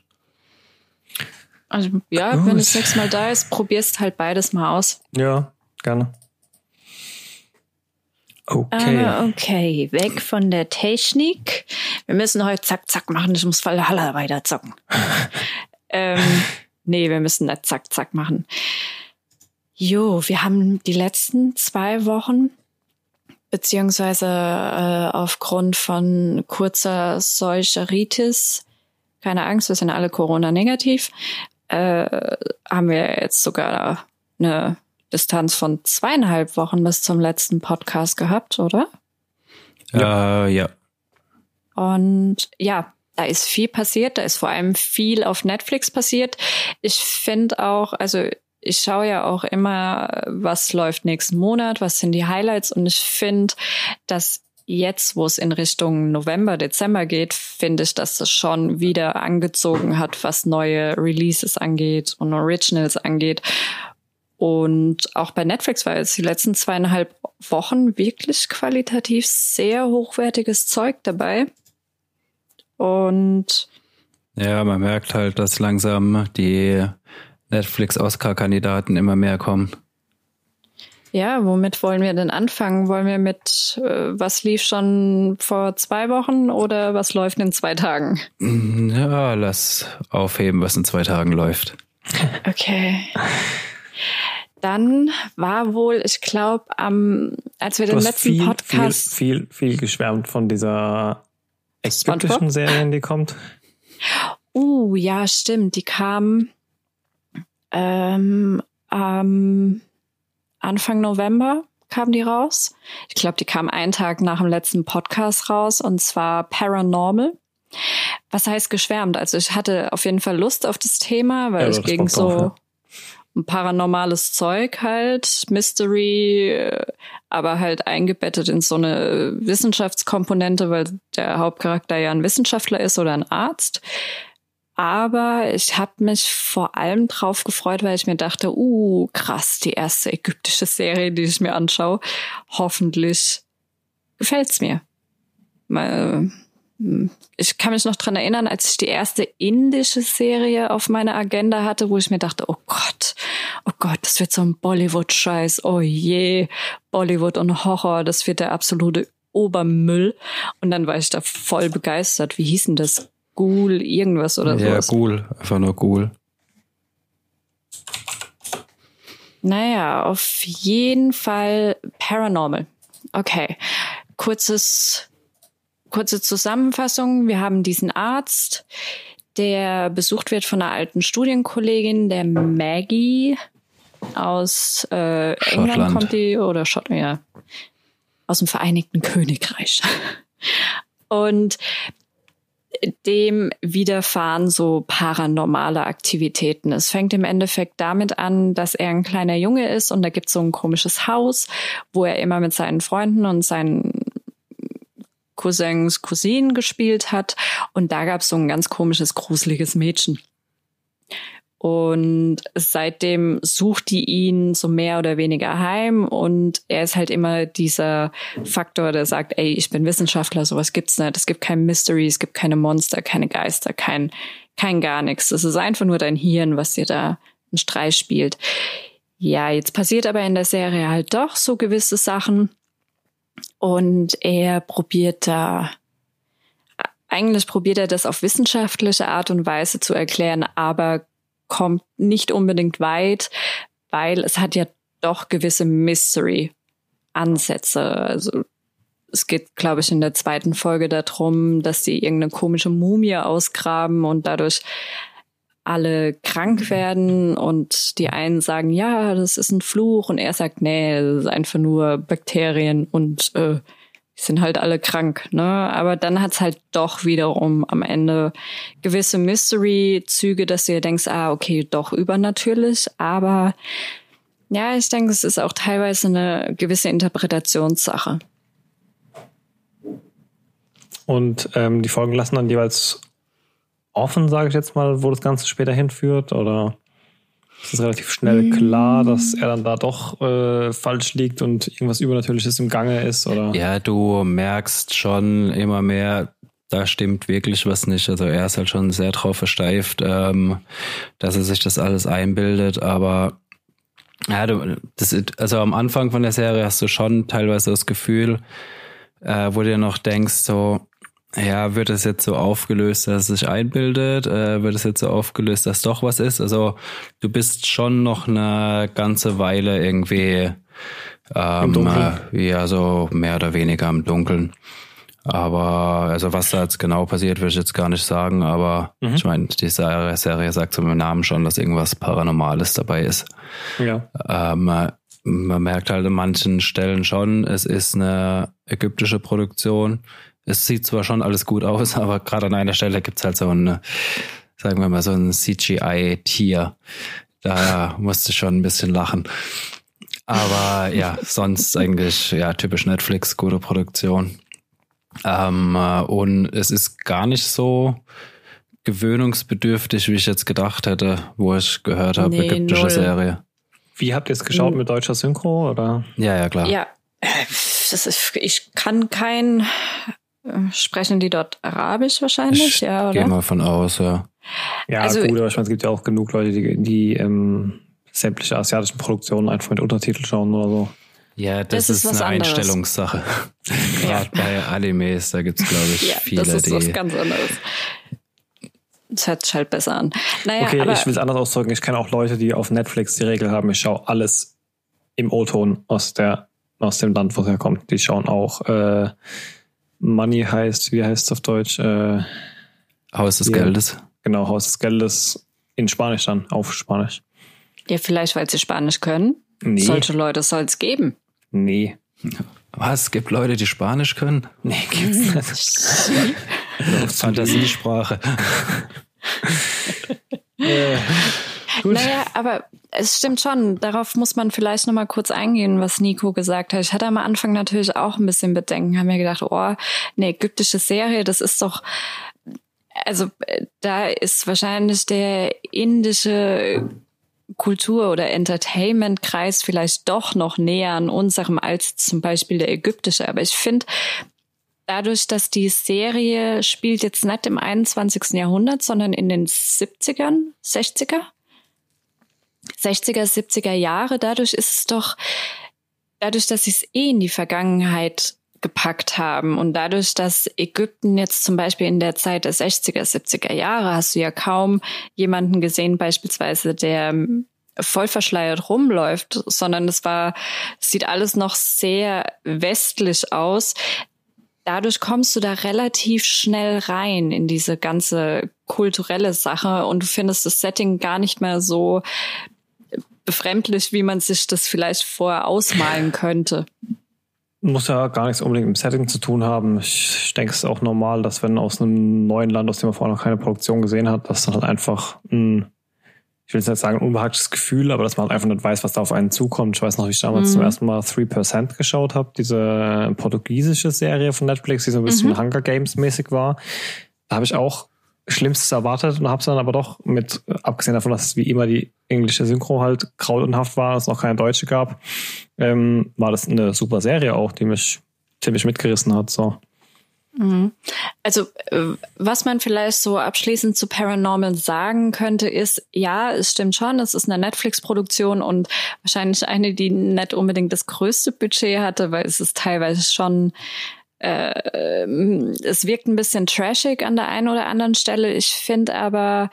Also ja, Gut. wenn das nächste Mal da ist, probierst halt beides mal aus. Ja, gerne. Okay. Uh, okay, weg von der Technik. Wir müssen heute zack, zack machen. Ich muss Valhalla weiter zocken. ähm, nee, wir müssen nicht zack, zack machen. Jo, wir haben die letzten zwei Wochen beziehungsweise äh, aufgrund von kurzer Seucheritis, keine Angst, wir sind alle Corona-negativ, äh, haben wir jetzt sogar eine Distanz von zweieinhalb Wochen bis zum letzten Podcast gehabt, oder? Ja. Äh, ja. Und ja, da ist viel passiert, da ist vor allem viel auf Netflix passiert. Ich finde auch, also ich schaue ja auch immer, was läuft nächsten Monat, was sind die Highlights und ich finde, dass jetzt, wo es in Richtung November, Dezember geht, finde ich, dass es schon wieder angezogen hat, was neue Releases angeht und Originals angeht. Und auch bei Netflix war jetzt die letzten zweieinhalb Wochen wirklich qualitativ sehr hochwertiges Zeug dabei. Und ja, man merkt halt, dass langsam die Netflix-Oscar-Kandidaten immer mehr kommen. Ja, womit wollen wir denn anfangen? Wollen wir mit, äh, was lief schon vor zwei Wochen oder was läuft in zwei Tagen? Ja, lass aufheben, was in zwei Tagen läuft. Okay. Dann war wohl, ich glaube, am, als wir du den letzten viel, Podcast. Viel, viel, viel geschwärmt von dieser ägyptischen Serie, die kommt. Uh, ja, stimmt. Die kam ähm, ähm, Anfang November kam die raus. Ich glaube, die kam einen Tag nach dem letzten Podcast raus und zwar Paranormal. Was heißt geschwärmt? Also ich hatte auf jeden Fall Lust auf das Thema, weil ja, es ging so auf, ja. um paranormales Zeug halt, Mystery, aber halt eingebettet in so eine Wissenschaftskomponente, weil der Hauptcharakter ja ein Wissenschaftler ist oder ein Arzt. Aber ich habe mich vor allem drauf gefreut, weil ich mir dachte, uh, krass, die erste ägyptische Serie, die ich mir anschaue. Hoffentlich gefällt's mir. Ich kann mich noch dran erinnern, als ich die erste indische Serie auf meiner Agenda hatte, wo ich mir dachte, oh Gott, oh Gott, das wird so ein Bollywood-Scheiß, oh je, Bollywood und Horror, das wird der absolute Obermüll. Und dann war ich da voll begeistert. Wie hieß denn das? Ghoul, irgendwas oder so. Ja, Ghoul, einfach nur Ghoul. Naja, auf jeden Fall Paranormal. Okay. Kurzes, kurze Zusammenfassung. Wir haben diesen Arzt, der besucht wird von einer alten Studienkollegin, der Maggie aus äh, England kommt die oder Schottland, ja, aus dem Vereinigten Königreich. Und dem widerfahren so paranormale Aktivitäten. Es fängt im Endeffekt damit an, dass er ein kleiner Junge ist und da gibt es so ein komisches Haus, wo er immer mit seinen Freunden und seinen Cousins, Cousinen gespielt hat. Und da gab es so ein ganz komisches, gruseliges Mädchen. Und seitdem sucht die ihn so mehr oder weniger heim und er ist halt immer dieser Faktor, der sagt, ey, ich bin Wissenschaftler, sowas gibt's nicht. Es gibt kein Mystery, es gibt keine Monster, keine Geister, kein, kein gar nichts. Es ist einfach nur dein Hirn, was dir da einen Streich spielt. Ja, jetzt passiert aber in der Serie halt doch so gewisse Sachen und er probiert da eigentlich probiert er das auf wissenschaftliche Art und Weise zu erklären, aber kommt nicht unbedingt weit, weil es hat ja doch gewisse Mystery-Ansätze. Also es geht, glaube ich, in der zweiten Folge darum, dass sie irgendeine komische Mumie ausgraben und dadurch alle krank werden und die einen sagen, ja, das ist ein Fluch und er sagt, nee, das ist einfach nur Bakterien und äh, die sind halt alle krank, ne? Aber dann hat's halt doch wiederum am Ende gewisse Mystery-Züge, dass du dir denkst, ah, okay, doch übernatürlich, aber ja, ich denke, es ist auch teilweise eine gewisse Interpretationssache. Und ähm, die Folgen lassen dann jeweils offen, sage ich jetzt mal, wo das Ganze später hinführt, oder? es ist relativ schnell klar, dass er dann da doch äh, falsch liegt und irgendwas Übernatürliches im Gange ist, oder? Ja, du merkst schon immer mehr, da stimmt wirklich was nicht. Also er ist halt schon sehr drauf versteift, ähm, dass er sich das alles einbildet, aber ja, du, das, also am Anfang von der Serie hast du schon teilweise das Gefühl, äh, wo du dir noch denkst, so, ja, wird es jetzt so aufgelöst, dass es sich einbildet? Äh, wird es jetzt so aufgelöst, dass doch was ist? Also du bist schon noch eine ganze Weile irgendwie ähm, äh, ja so mehr oder weniger im Dunkeln. Aber also was da jetzt genau passiert, will ich jetzt gar nicht sagen. Aber mhm. ich meine, die Serie, sagt so im Namen schon, dass irgendwas Paranormales dabei ist. Ja. Ähm, man merkt halt an manchen Stellen schon, es ist eine ägyptische Produktion es sieht zwar schon alles gut aus, aber gerade an einer Stelle gibt's halt so ein, sagen wir mal, so ein CGI-Tier. Da musste ich schon ein bisschen lachen. Aber ja, sonst eigentlich ja typisch Netflix, gute Produktion. Ähm, äh, und es ist gar nicht so gewöhnungsbedürftig, wie ich jetzt gedacht hätte, wo ich gehört habe, nee, ägyptische null. Serie. Wie habt ihr es geschaut hm. mit deutscher Synchro oder? Ja, ja, klar. Ja, das ist, ich kann kein, äh, sprechen die dort Arabisch wahrscheinlich, ich ja, oder? Gehe mal von aus, ja. Ja, also, gut, aber ich meine, es gibt ja auch genug Leute, die, die ähm, sämtliche asiatischen Produktionen einfach mit Untertitel schauen oder so. Ja, das, das ist, ist eine anderes. Einstellungssache. Gerade bei Animes, da gibt's glaube ich ja, viele, das ist die. Was ganz anderes. Das hört sich halt besser an. Naja, okay, ich will es anders ausdrücken. Ich kenne auch Leute, die auf Netflix die Regel haben, ich schaue alles im O-Ton aus der aus dem Land, wo es herkommt. Die schauen auch äh, Money heißt, wie heißt es auf Deutsch? Äh, Haus des Geldes. Genau, Haus des Geldes in Spanisch dann, auf Spanisch. Ja, vielleicht, weil sie Spanisch können. Nee. Solche Leute soll es geben. Nee. Was? Es gibt Leute, die Spanisch können? Nee, gibt's nicht. Fantasiesprache. äh, naja, aber es stimmt schon. Darauf muss man vielleicht noch mal kurz eingehen, was Nico gesagt hat. Ich hatte am Anfang natürlich auch ein bisschen Bedenken, haben mir gedacht, oh, eine ägyptische Serie, das ist doch also äh, da ist wahrscheinlich der indische Kultur- oder Entertainment-Kreis vielleicht doch noch näher an unserem als zum Beispiel der ägyptische. Aber ich finde, dadurch, dass die Serie spielt jetzt nicht im 21. Jahrhundert, sondern in den 70ern, 60er, 60er, 70er Jahre, dadurch ist es doch, dadurch, dass sie es eh in die Vergangenheit gepackt haben. Und dadurch, dass Ägypten jetzt zum Beispiel in der Zeit der 60er, 70er Jahre hast du ja kaum jemanden gesehen, beispielsweise, der voll verschleiert rumläuft, sondern es war, sieht alles noch sehr westlich aus. Dadurch kommst du da relativ schnell rein in diese ganze kulturelle Sache und du findest das Setting gar nicht mehr so befremdlich, wie man sich das vielleicht vorher ausmalen könnte muss ja gar nichts unbedingt mit dem Setting zu tun haben. Ich denke, es ist auch normal, dass wenn aus einem neuen Land, aus dem man vorher noch keine Produktion gesehen hat, dass dann halt einfach ein, ich will jetzt nicht sagen, ein unbehagliches Gefühl, aber dass man halt einfach nicht weiß, was da auf einen zukommt. Ich weiß noch, wie ich damals mhm. zum ersten Mal 3% geschaut habe, diese portugiesische Serie von Netflix, die so ein bisschen mhm. Hunger Games mäßig war. Da habe ich auch Schlimmstes erwartet und habe es dann aber doch mit, abgesehen davon, dass es wie immer die englische Synchro halt grauenhaft war, es noch keine deutsche gab, ähm, war das eine super Serie auch, die mich ziemlich mitgerissen hat. So. Mhm. Also, äh, was man vielleicht so abschließend zu Paranormal sagen könnte, ist, ja, es stimmt schon, es ist eine Netflix-Produktion und wahrscheinlich eine, die nicht unbedingt das größte Budget hatte, weil es ist teilweise schon äh, es wirkt ein bisschen trashig an der einen oder anderen Stelle. Ich finde aber,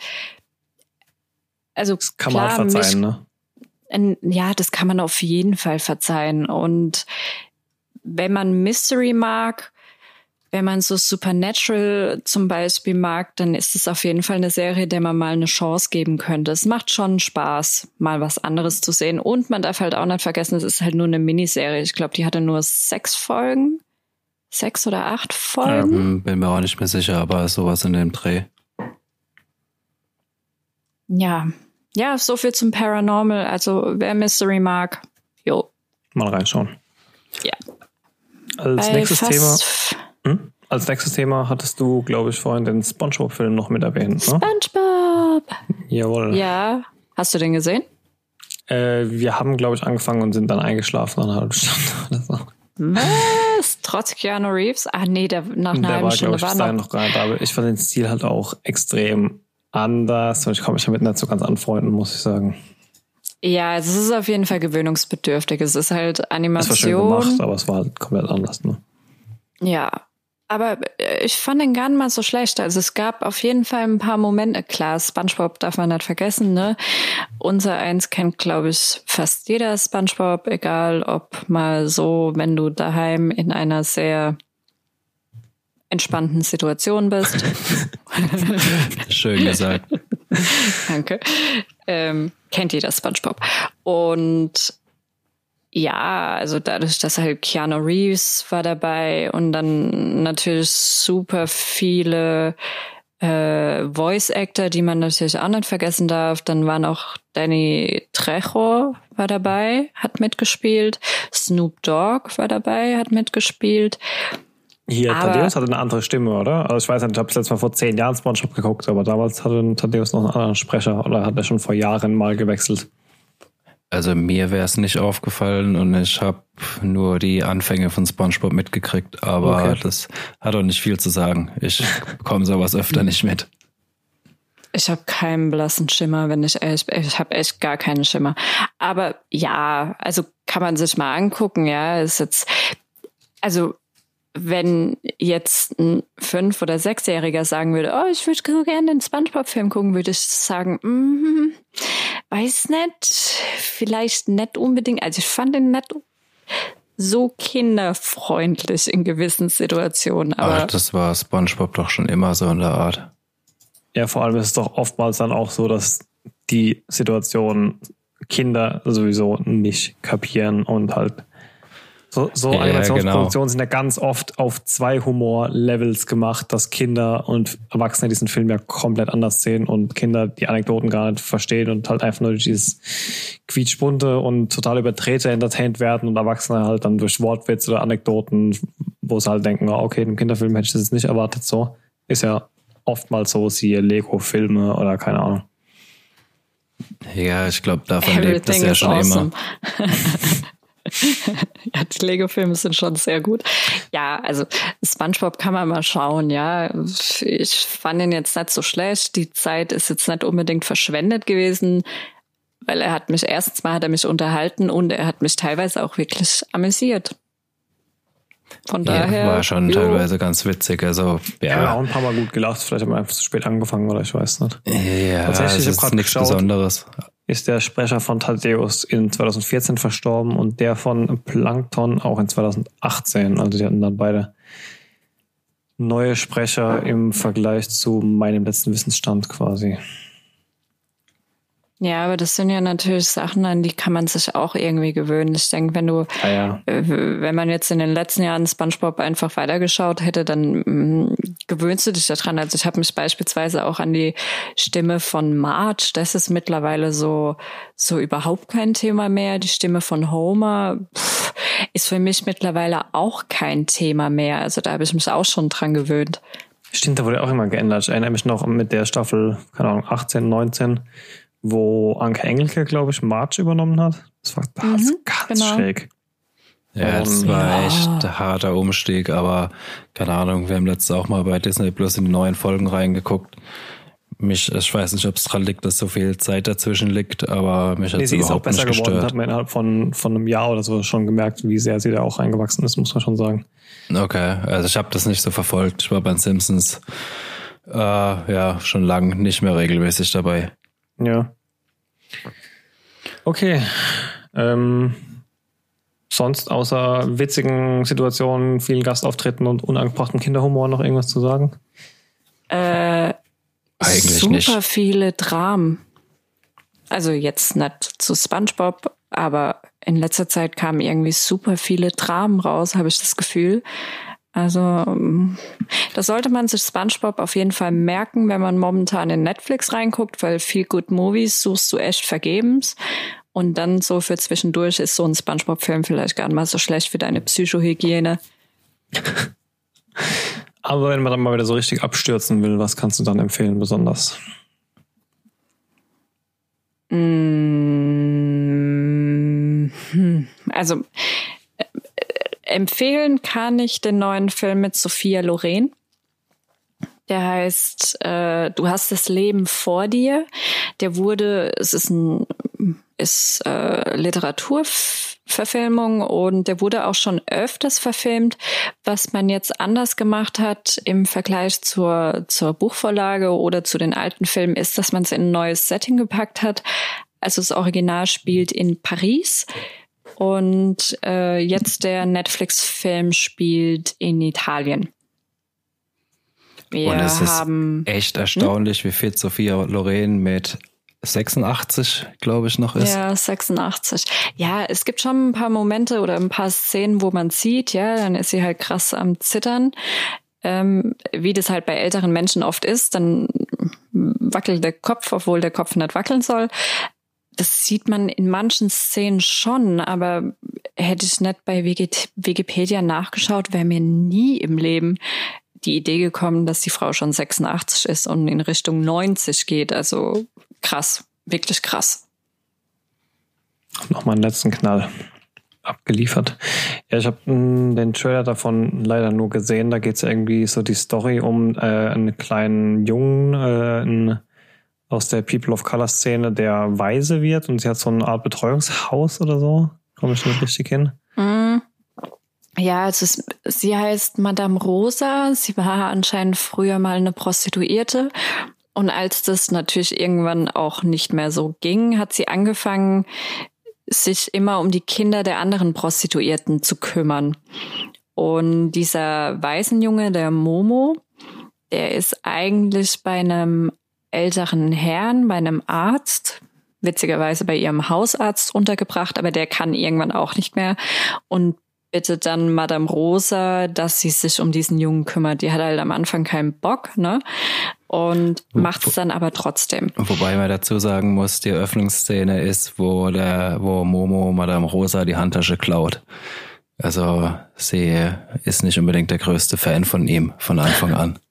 also das kann klar, man verzeihen, mich, ne? Ja, das kann man auf jeden Fall verzeihen. Und wenn man Mystery mag, wenn man so Supernatural zum Beispiel mag, dann ist es auf jeden Fall eine Serie, der man mal eine Chance geben könnte. Es macht schon Spaß, mal was anderes zu sehen. Und man darf halt auch nicht vergessen, es ist halt nur eine Miniserie. Ich glaube, die hatte nur sechs Folgen sechs oder acht Folgen. Ähm, bin mir auch nicht mehr sicher, aber sowas in dem Dreh. Ja, ja, so viel zum Paranormal. Also wer Mystery mag, jo. Mal reinschauen. Ja. Als Bei nächstes Thema. Hm? Als nächstes Thema hattest du, glaube ich, vorhin den SpongeBob-Film noch mit erwähnt. Ne? SpongeBob. Jawohl. Ja. Hast du den gesehen? Äh, wir haben, glaube ich, angefangen und sind dann eingeschlafen nach einer halben Stunde oder so. Was? Trotz Keanu Reeves? Ach nee, der nach einer der halben war, Stunde ich, war noch, noch gar nicht da. Ich fand den Stil halt auch extrem anders und ich komme mich damit nicht so ganz anfreunden, muss ich sagen. Ja, es ist auf jeden Fall gewöhnungsbedürftig. Es ist halt Animation. Es war schön gemacht, aber es war halt komplett anders, ne? Ja, aber äh, ich fand den gar nicht mal so schlecht. Also es gab auf jeden Fall ein paar Momente. Klar, SpongeBob darf man nicht vergessen, ne? Unser eins kennt, glaube ich, fast jeder SpongeBob, egal ob mal so, wenn du daheim in einer sehr entspannten Situation bist. Schön gesagt. Danke. Ähm, kennt jeder SpongeBob. Und ja, also dadurch, dass halt Keanu Reeves war dabei und dann natürlich super viele äh, Voice Actor, die man natürlich auch nicht vergessen darf. Dann war noch Danny Trejo war dabei, hat mitgespielt. Snoop Dogg war dabei, hat mitgespielt. Hier, aber, Thaddeus hatte eine andere Stimme, oder? Also ich weiß nicht, ich habe es letztes Mal vor zehn Jahren Spongebob geguckt, aber damals hatte Thaddeus noch einen anderen Sprecher oder hat er schon vor Jahren mal gewechselt? Also mir wäre es nicht aufgefallen und ich habe nur die Anfänge von SpongeBob mitgekriegt, aber okay. das hat auch nicht viel zu sagen. Ich bekomme sowas öfter nicht mit. Ich habe keinen blassen Schimmer, wenn ich ehrlich bin. Ich habe echt gar keinen Schimmer. Aber ja, also kann man sich mal angucken, ja. Ist jetzt, also wenn jetzt ein fünf- oder sechsjähriger sagen würde, oh, ich würde gerne den SpongeBob-Film gucken, würde ich sagen, mm, weiß nicht, vielleicht nicht unbedingt. Also ich fand den nicht so kinderfreundlich in gewissen Situationen. Aber Ach, das war SpongeBob doch schon immer so in der Art. Ja, vor allem ist es doch oftmals dann auch so, dass die Situation Kinder sowieso nicht kapieren und halt so, so ja, Animationsproduktionen genau. sind ja ganz oft auf zwei Humor-Levels gemacht, dass Kinder und Erwachsene diesen Film ja komplett anders sehen und Kinder die Anekdoten gar nicht verstehen und halt einfach nur durch dieses quietschbunte und total überdrehte entertained werden und Erwachsene halt dann durch Wortwitz oder Anekdoten, wo sie halt denken, oh, okay, im Kinderfilm hätte ich das jetzt nicht erwartet, so. Ist ja oftmals so, siehe Lego-Filme oder keine Ahnung. Ja, ich glaube, davon Everything lebt das ja schon awesome. immer. ja, die Lego-Filme sind schon sehr gut. Ja, also SpongeBob kann man mal schauen, ja. Ich fand ihn jetzt nicht so schlecht. Die Zeit ist jetzt nicht unbedingt verschwendet gewesen, weil er hat mich erstens mal hat er mich unterhalten und er hat mich teilweise auch wirklich amüsiert. Von daher. Ja, war schon jo. teilweise ganz witzig. Also, ja. ja, auch ein paar Mal gut gelacht. Vielleicht haben wir einfach zu spät angefangen oder ich weiß nicht. Ja, Tatsächlich, es ist nichts geschaut, Besonderes. Ist der Sprecher von Thaddeus in 2014 verstorben und der von Plankton auch in 2018. Also die hatten dann beide neue Sprecher im Vergleich zu meinem letzten Wissensstand quasi. Ja, aber das sind ja natürlich Sachen, an die kann man sich auch irgendwie gewöhnen. Ich denke, wenn du, ah, ja. Äh, wenn man jetzt in den letzten Jahren SpongeBob einfach weitergeschaut hätte, dann mh, mm, gewöhnst du dich daran. Also ich habe mich beispielsweise auch an die Stimme von Marge, das ist mittlerweile so, so überhaupt kein Thema mehr. Die Stimme von Homer pff, ist für mich mittlerweile auch kein Thema mehr. Also da habe ich mich auch schon dran gewöhnt. Stimmt, da wurde auch immer geändert. Ich erinnere mich noch mit der Staffel, keine Ahnung, 18, 19 wo Anke Engelke, glaube ich, March übernommen hat. Das war das mhm, ganz genau. schräg. Ja, das war ja. echt ein harter Umstieg, aber keine Ahnung, wir haben letztes auch mal bei Disney Plus in die neuen Folgen reingeguckt. Mich, ich weiß nicht, ob es dran liegt, dass so viel Zeit dazwischen liegt, aber mich hat nee, sie ist auch besser geworden, hat man innerhalb von, von einem Jahr oder so schon gemerkt, wie sehr sie da auch reingewachsen ist, muss man schon sagen. Okay, also ich habe das nicht so verfolgt. Ich war bei den Simpsons äh, ja schon lang nicht mehr regelmäßig dabei. Ja. Okay. Ähm, sonst außer witzigen Situationen, vielen Gastauftritten und unangebrachten Kinderhumor noch irgendwas zu sagen? Äh, Eigentlich super nicht. Super viele Dramen. Also jetzt nicht zu SpongeBob, aber in letzter Zeit kamen irgendwie super viele Dramen raus, habe ich das Gefühl. Also ähm, das sollte man sich SpongeBob auf jeden Fall merken, wenn man momentan in Netflix reinguckt, weil viel Good Movies suchst du echt vergebens. Und dann so für zwischendurch ist so ein SpongeBob-Film vielleicht gar nicht mal so schlecht für deine Psychohygiene. Aber wenn man dann mal wieder so richtig abstürzen will, was kannst du dann empfehlen besonders? Mmh, also empfehlen kann ich den neuen Film mit Sophia Loren. Der heißt äh, Du hast das Leben vor dir. Der wurde, es ist ein ist äh, Literaturverfilmung und der wurde auch schon öfters verfilmt. Was man jetzt anders gemacht hat im Vergleich zur, zur Buchvorlage oder zu den alten Filmen, ist, dass man es in ein neues Setting gepackt hat. Also das Original spielt in Paris. Und äh, jetzt der Netflix-Film spielt in Italien. Wir und es haben, ist echt erstaunlich, hm? wie fit Sophia Loren mit 86, glaube ich, noch ist. Ja, 86. Ja, es gibt schon ein paar Momente oder ein paar Szenen, wo man sieht, ja, dann ist sie halt krass am Zittern. Ähm, wie das halt bei älteren Menschen oft ist, dann wackelt der Kopf, obwohl der Kopf nicht wackeln soll das sieht man in manchen Szenen schon, aber hätte ich nicht bei Wikipedia nachgeschaut, wäre mir nie im Leben die Idee gekommen, dass die Frau schon 86 ist und in Richtung 90 geht. Also krass, wirklich krass. Nochmal einen letzten Knall abgeliefert. Ja, ich habe hm, den Trailer davon leider nur gesehen. Da geht es irgendwie so die Story um äh, einen kleinen Jungen äh, in, aus der People of Color Szene, der weise wird und sie hat so eine Art Betreuungshaus oder so. Komme ich nicht richtig hin? Mm. Ja, also es, sie heißt Madame Rosa. Sie war anscheinend früher mal eine Prostituierte. Und als das natürlich irgendwann auch nicht mehr so ging, hat sie angefangen, sich immer um die Kinder der anderen Prostituierten zu kümmern. Und dieser Waisenjunge, der Momo, der ist eigentlich bei einem älteren Herrn, bei einem Arzt, witzigerweise bei ihrem Hausarzt untergebracht, aber der kann irgendwann auch nicht mehr und bittet dann Madame Rosa, dass sie sich um diesen Jungen kümmert. Die hat halt am Anfang keinen Bock, ne? Und macht es dann aber trotzdem. Wobei man dazu sagen muss, die Eröffnungsszene ist, wo der, wo Momo Madame Rosa die Handtasche klaut. Also sie ist nicht unbedingt der größte Fan von ihm von Anfang an.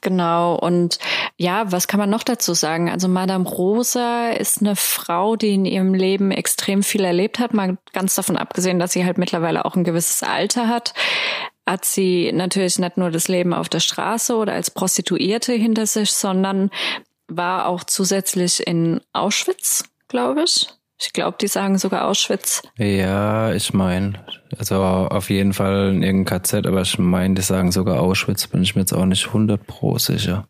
Genau. Und ja, was kann man noch dazu sagen? Also Madame Rosa ist eine Frau, die in ihrem Leben extrem viel erlebt hat. Mal ganz davon abgesehen, dass sie halt mittlerweile auch ein gewisses Alter hat hat sie natürlich nicht nur das Leben auf der Straße oder als Prostituierte hinter sich, sondern war auch zusätzlich in Auschwitz, glaube ich. Ich glaube, die sagen sogar Auschwitz. Ja, ich meine, also auf jeden Fall in irgendeinem KZ, aber ich meine, die sagen sogar Auschwitz, bin ich mir jetzt auch nicht 100 pro sicher.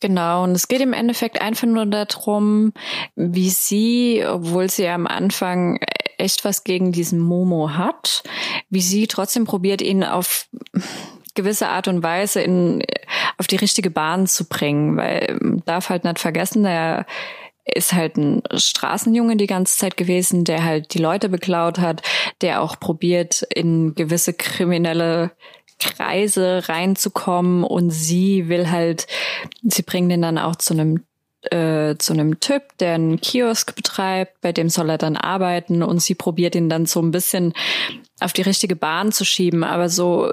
Genau, und es geht im Endeffekt einfach nur darum, wie sie, obwohl sie am Anfang echt was gegen diesen Momo hat, wie sie trotzdem probiert, ihn auf gewisse Art und Weise in, auf die richtige Bahn zu bringen, weil darf halt nicht vergessen, der ist halt ein Straßenjunge die ganze Zeit gewesen, der halt die Leute beklaut hat, der auch probiert, in gewisse kriminelle Kreise reinzukommen. Und sie will halt, sie bringen den dann auch zu einem äh, zu einem Typ, der einen Kiosk betreibt, bei dem soll er dann arbeiten. Und sie probiert ihn dann so ein bisschen auf die richtige Bahn zu schieben, aber so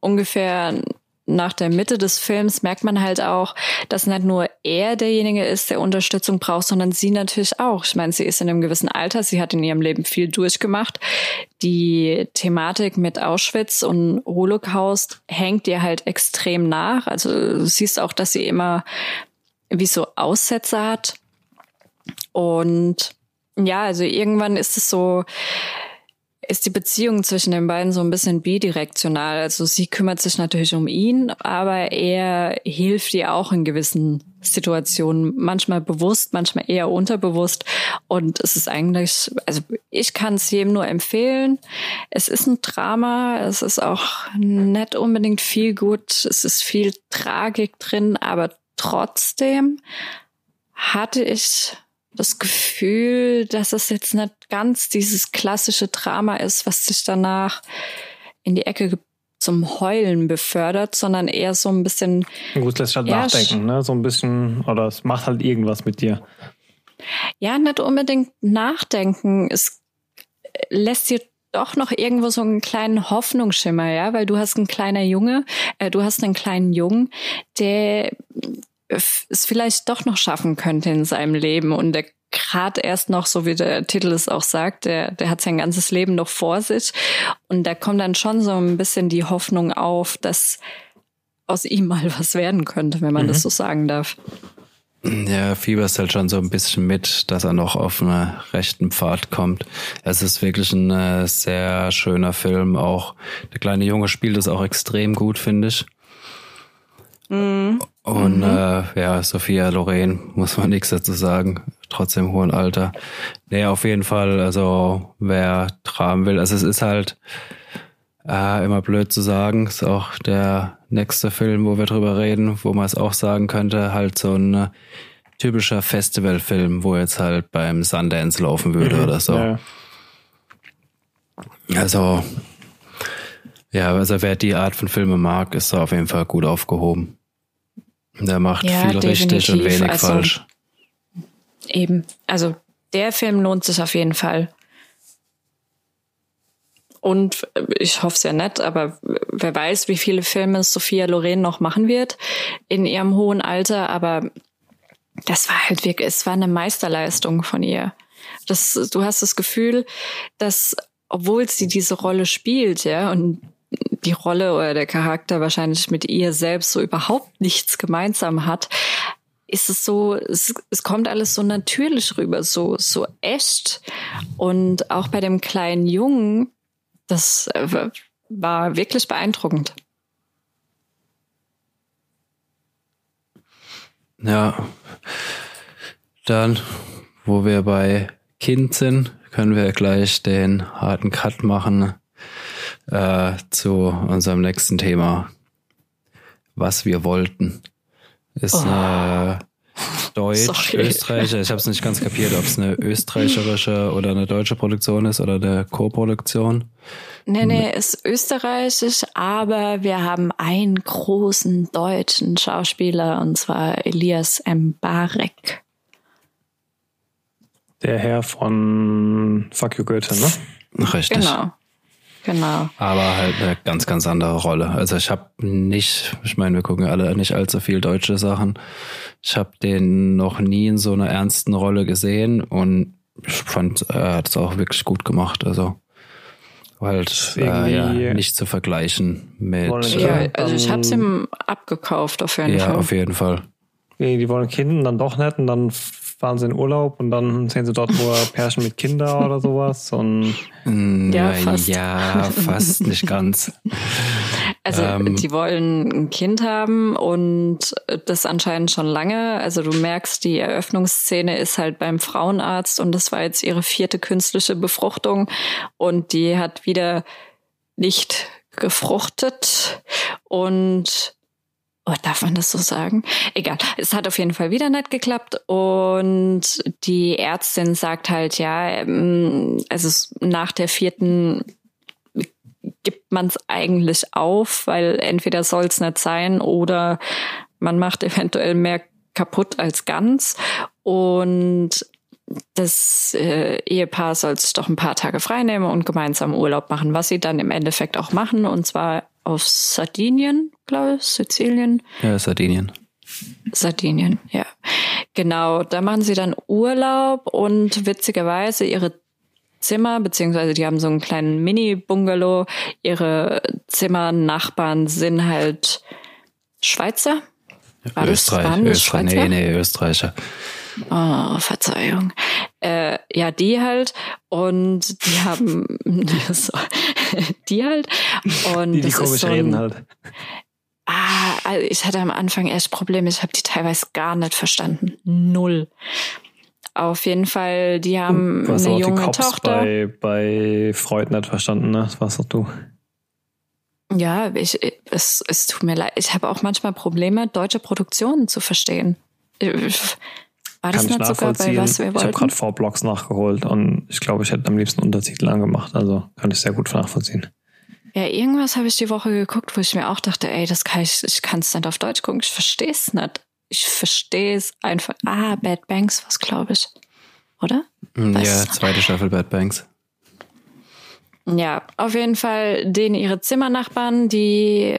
ungefähr nach der Mitte des Films merkt man halt auch, dass nicht nur er derjenige ist, der Unterstützung braucht, sondern sie natürlich auch. Ich meine, sie ist in einem gewissen Alter, sie hat in ihrem Leben viel durchgemacht. Die Thematik mit Auschwitz und Holocaust hängt ihr halt extrem nach. Also du siehst auch, dass sie immer wie so Aussätze hat. Und ja, also irgendwann ist es so, ist die Beziehung zwischen den beiden so ein bisschen bidirektional. Also sie kümmert sich natürlich um ihn, aber er hilft ihr auch in gewissen Situationen, manchmal bewusst, manchmal eher unterbewusst. Und es ist eigentlich, also ich kann es jedem nur empfehlen. Es ist ein Drama, es ist auch nicht unbedingt viel gut, es ist viel Tragik drin, aber trotzdem hatte ich das Gefühl, dass es jetzt nicht ganz dieses klassische Drama ist, was sich danach in die Ecke zum Heulen befördert, sondern eher so ein bisschen. Gut, lässt halt nachdenken, ne? So ein bisschen, oder es macht halt irgendwas mit dir. Ja, nicht unbedingt nachdenken. Es lässt dir doch noch irgendwo so einen kleinen Hoffnungsschimmer, ja, weil du hast einen kleiner Junge, äh, du hast einen kleinen Jungen, der es vielleicht doch noch schaffen könnte in seinem Leben und der gerade erst noch, so wie der Titel es auch sagt, der, der hat sein ganzes Leben noch vor sich. Und da kommt dann schon so ein bisschen die Hoffnung auf, dass aus ihm mal was werden könnte, wenn man mhm. das so sagen darf. Ja, fieberst halt schon so ein bisschen mit, dass er noch auf einen rechten Pfad kommt. Es ist wirklich ein äh, sehr schöner Film. Auch der kleine Junge spielt es auch extrem gut, finde ich. Mhm. Und mhm. Äh, ja, Sophia Loren, muss man nichts dazu sagen. Trotzdem hohen Alter. Nee, auf jeden Fall, also wer traben will, also es ist halt äh, immer blöd zu sagen, ist auch der nächste Film, wo wir drüber reden, wo man es auch sagen könnte, halt so ein äh, typischer Festivalfilm, wo jetzt halt beim Sundance laufen würde mhm, oder so. Ja. Also, ja, also wer die Art von Filme mag, ist da auf jeden Fall gut aufgehoben. Der macht ja, viel richtig und wenig also, falsch. Eben, also der Film lohnt sich auf jeden Fall. Und ich hoffe es ja nicht, aber wer weiß, wie viele Filme Sophia Loren noch machen wird in ihrem hohen Alter. Aber das war halt wirklich, es war eine Meisterleistung von ihr. Das, du hast das Gefühl, dass, obwohl sie diese Rolle spielt, ja, und die Rolle oder der Charakter wahrscheinlich mit ihr selbst so überhaupt nichts gemeinsam hat, ist es so, es, es kommt alles so natürlich rüber, so, so echt. Und auch bei dem kleinen Jungen, das äh, war wirklich beeindruckend. Ja, dann, wo wir bei Kind sind, können wir gleich den harten Cut machen äh, zu unserem nächsten Thema. Was wir wollten. Ist oh. eine Deutsch-Österreicher. Ich habe es nicht ganz kapiert, ob es eine österreichische oder eine deutsche Produktion ist oder eine Co-Produktion. Nee, nee, ist österreichisch, aber wir haben einen großen deutschen Schauspieler und zwar Elias Mbarek. Der Herr von Fuck You Goethe, ne? Richtig. Genau. Genau. Aber halt eine ganz, ganz andere Rolle. Also ich habe nicht, ich meine, wir gucken alle nicht allzu viel deutsche Sachen. Ich habe den noch nie in so einer ernsten Rolle gesehen und ich fand, er hat es auch wirklich gut gemacht. Also halt äh, ja, nicht zu vergleichen mit. Ja, also ich habe es ihm abgekauft auf jeden ja, Fall. Ja, auf jeden Fall. Die wollen Kinder dann doch nicht und dann fahren sie in Urlaub und dann sehen sie dort nur Pärchen mit Kindern oder sowas. Und mm, ja, fast. ja, fast nicht ganz. Also ähm, die wollen ein Kind haben und das anscheinend schon lange. Also du merkst, die Eröffnungsszene ist halt beim Frauenarzt und das war jetzt ihre vierte künstliche Befruchtung und die hat wieder nicht gefruchtet und Oh, darf man das so sagen? Egal. Es hat auf jeden Fall wieder nicht geklappt und die Ärztin sagt halt, ja, ähm, also nach der vierten gibt man es eigentlich auf, weil entweder soll es nicht sein oder man macht eventuell mehr kaputt als ganz und das äh, Ehepaar soll sich doch ein paar Tage freinehmen und gemeinsam Urlaub machen, was sie dann im Endeffekt auch machen und zwar auf Sardinien, glaube ich, Sizilien. Ja, Sardinien. Sardinien, ja. Genau, da machen sie dann Urlaub und witzigerweise ihre Zimmer, beziehungsweise die haben so einen kleinen Mini-Bungalow. Ihre Zimmernachbarn sind halt Schweizer. War Österreich, das, Österreich, Schweizer? Nee, nee, Österreicher. Oh, Verzeihung. Äh, ja, die halt. Und die haben so, die halt. Und die, die komisch so reden halt. Ah, also ich hatte am Anfang erst Probleme. Ich habe die teilweise gar nicht verstanden. Null. Auf jeden Fall, die haben du hast eine junge die Tochter. Bei, bei Freud nicht verstanden, ne? Das warst doch du. Ja, ich, es, es tut mir leid. Ich habe auch manchmal Probleme, deutsche Produktionen zu verstehen. War das nicht sogar bei was wir wollten? Ich habe gerade vor Blogs nachgeholt und ich glaube, ich hätte am liebsten Untertitel angemacht. Also kann ich sehr gut nachvollziehen. Ja, irgendwas habe ich die Woche geguckt, wo ich mir auch dachte, ey, das kann ich, ich kann es nicht auf Deutsch gucken. Ich verstehe es nicht. Ich verstehe es einfach. Ah, Bad Banks, was glaube ich. Oder? Hm, Weiß ja, zweite Staffel Bad Banks. Ja, auf jeden Fall denen ihre Zimmernachbarn, die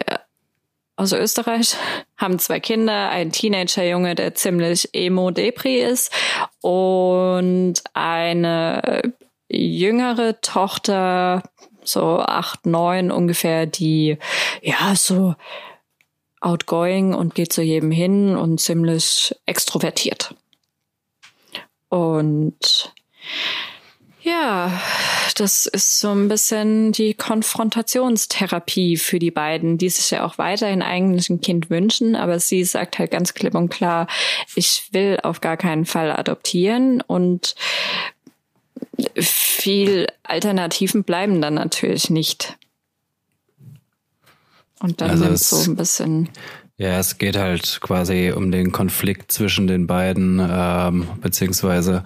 aus Österreich, haben zwei Kinder, ein Teenagerjunge, der ziemlich emo-depri ist und eine jüngere Tochter, so acht, neun ungefähr, die ja so outgoing und geht zu jedem hin und ziemlich extrovertiert. Und ja, das ist so ein bisschen die Konfrontationstherapie für die beiden, die sich ja auch weiterhin eigentlich ein Kind wünschen, aber sie sagt halt ganz klipp und klar, ich will auf gar keinen Fall adoptieren und viel Alternativen bleiben dann natürlich nicht. Und dann also nimmt so ein bisschen. Ja, es geht halt quasi um den Konflikt zwischen den beiden, ähm, beziehungsweise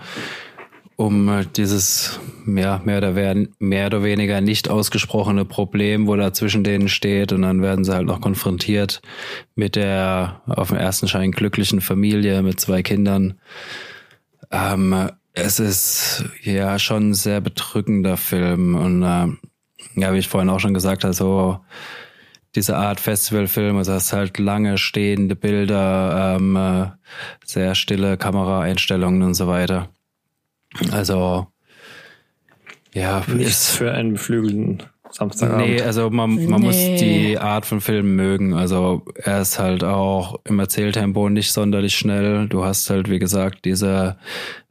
um dieses ja, mehr, oder mehr oder weniger nicht ausgesprochene Problem, wo da zwischen denen steht. Und dann werden sie halt noch konfrontiert mit der auf den ersten Schein glücklichen Familie mit zwei Kindern. Ähm, Es ist ja schon ein sehr bedrückender Film und äh, ja, wie ich vorhin auch schon gesagt habe, so diese Art Festivalfilm, also hast halt lange stehende Bilder, ähm, äh, sehr stille Kameraeinstellungen und so weiter. Also ja, nichts für einen beflügelten Samstagabend. Nee, also man, man nee. muss die Art von Film mögen. Also er ist halt auch im Erzähltempo nicht sonderlich schnell. Du hast halt, wie gesagt, diese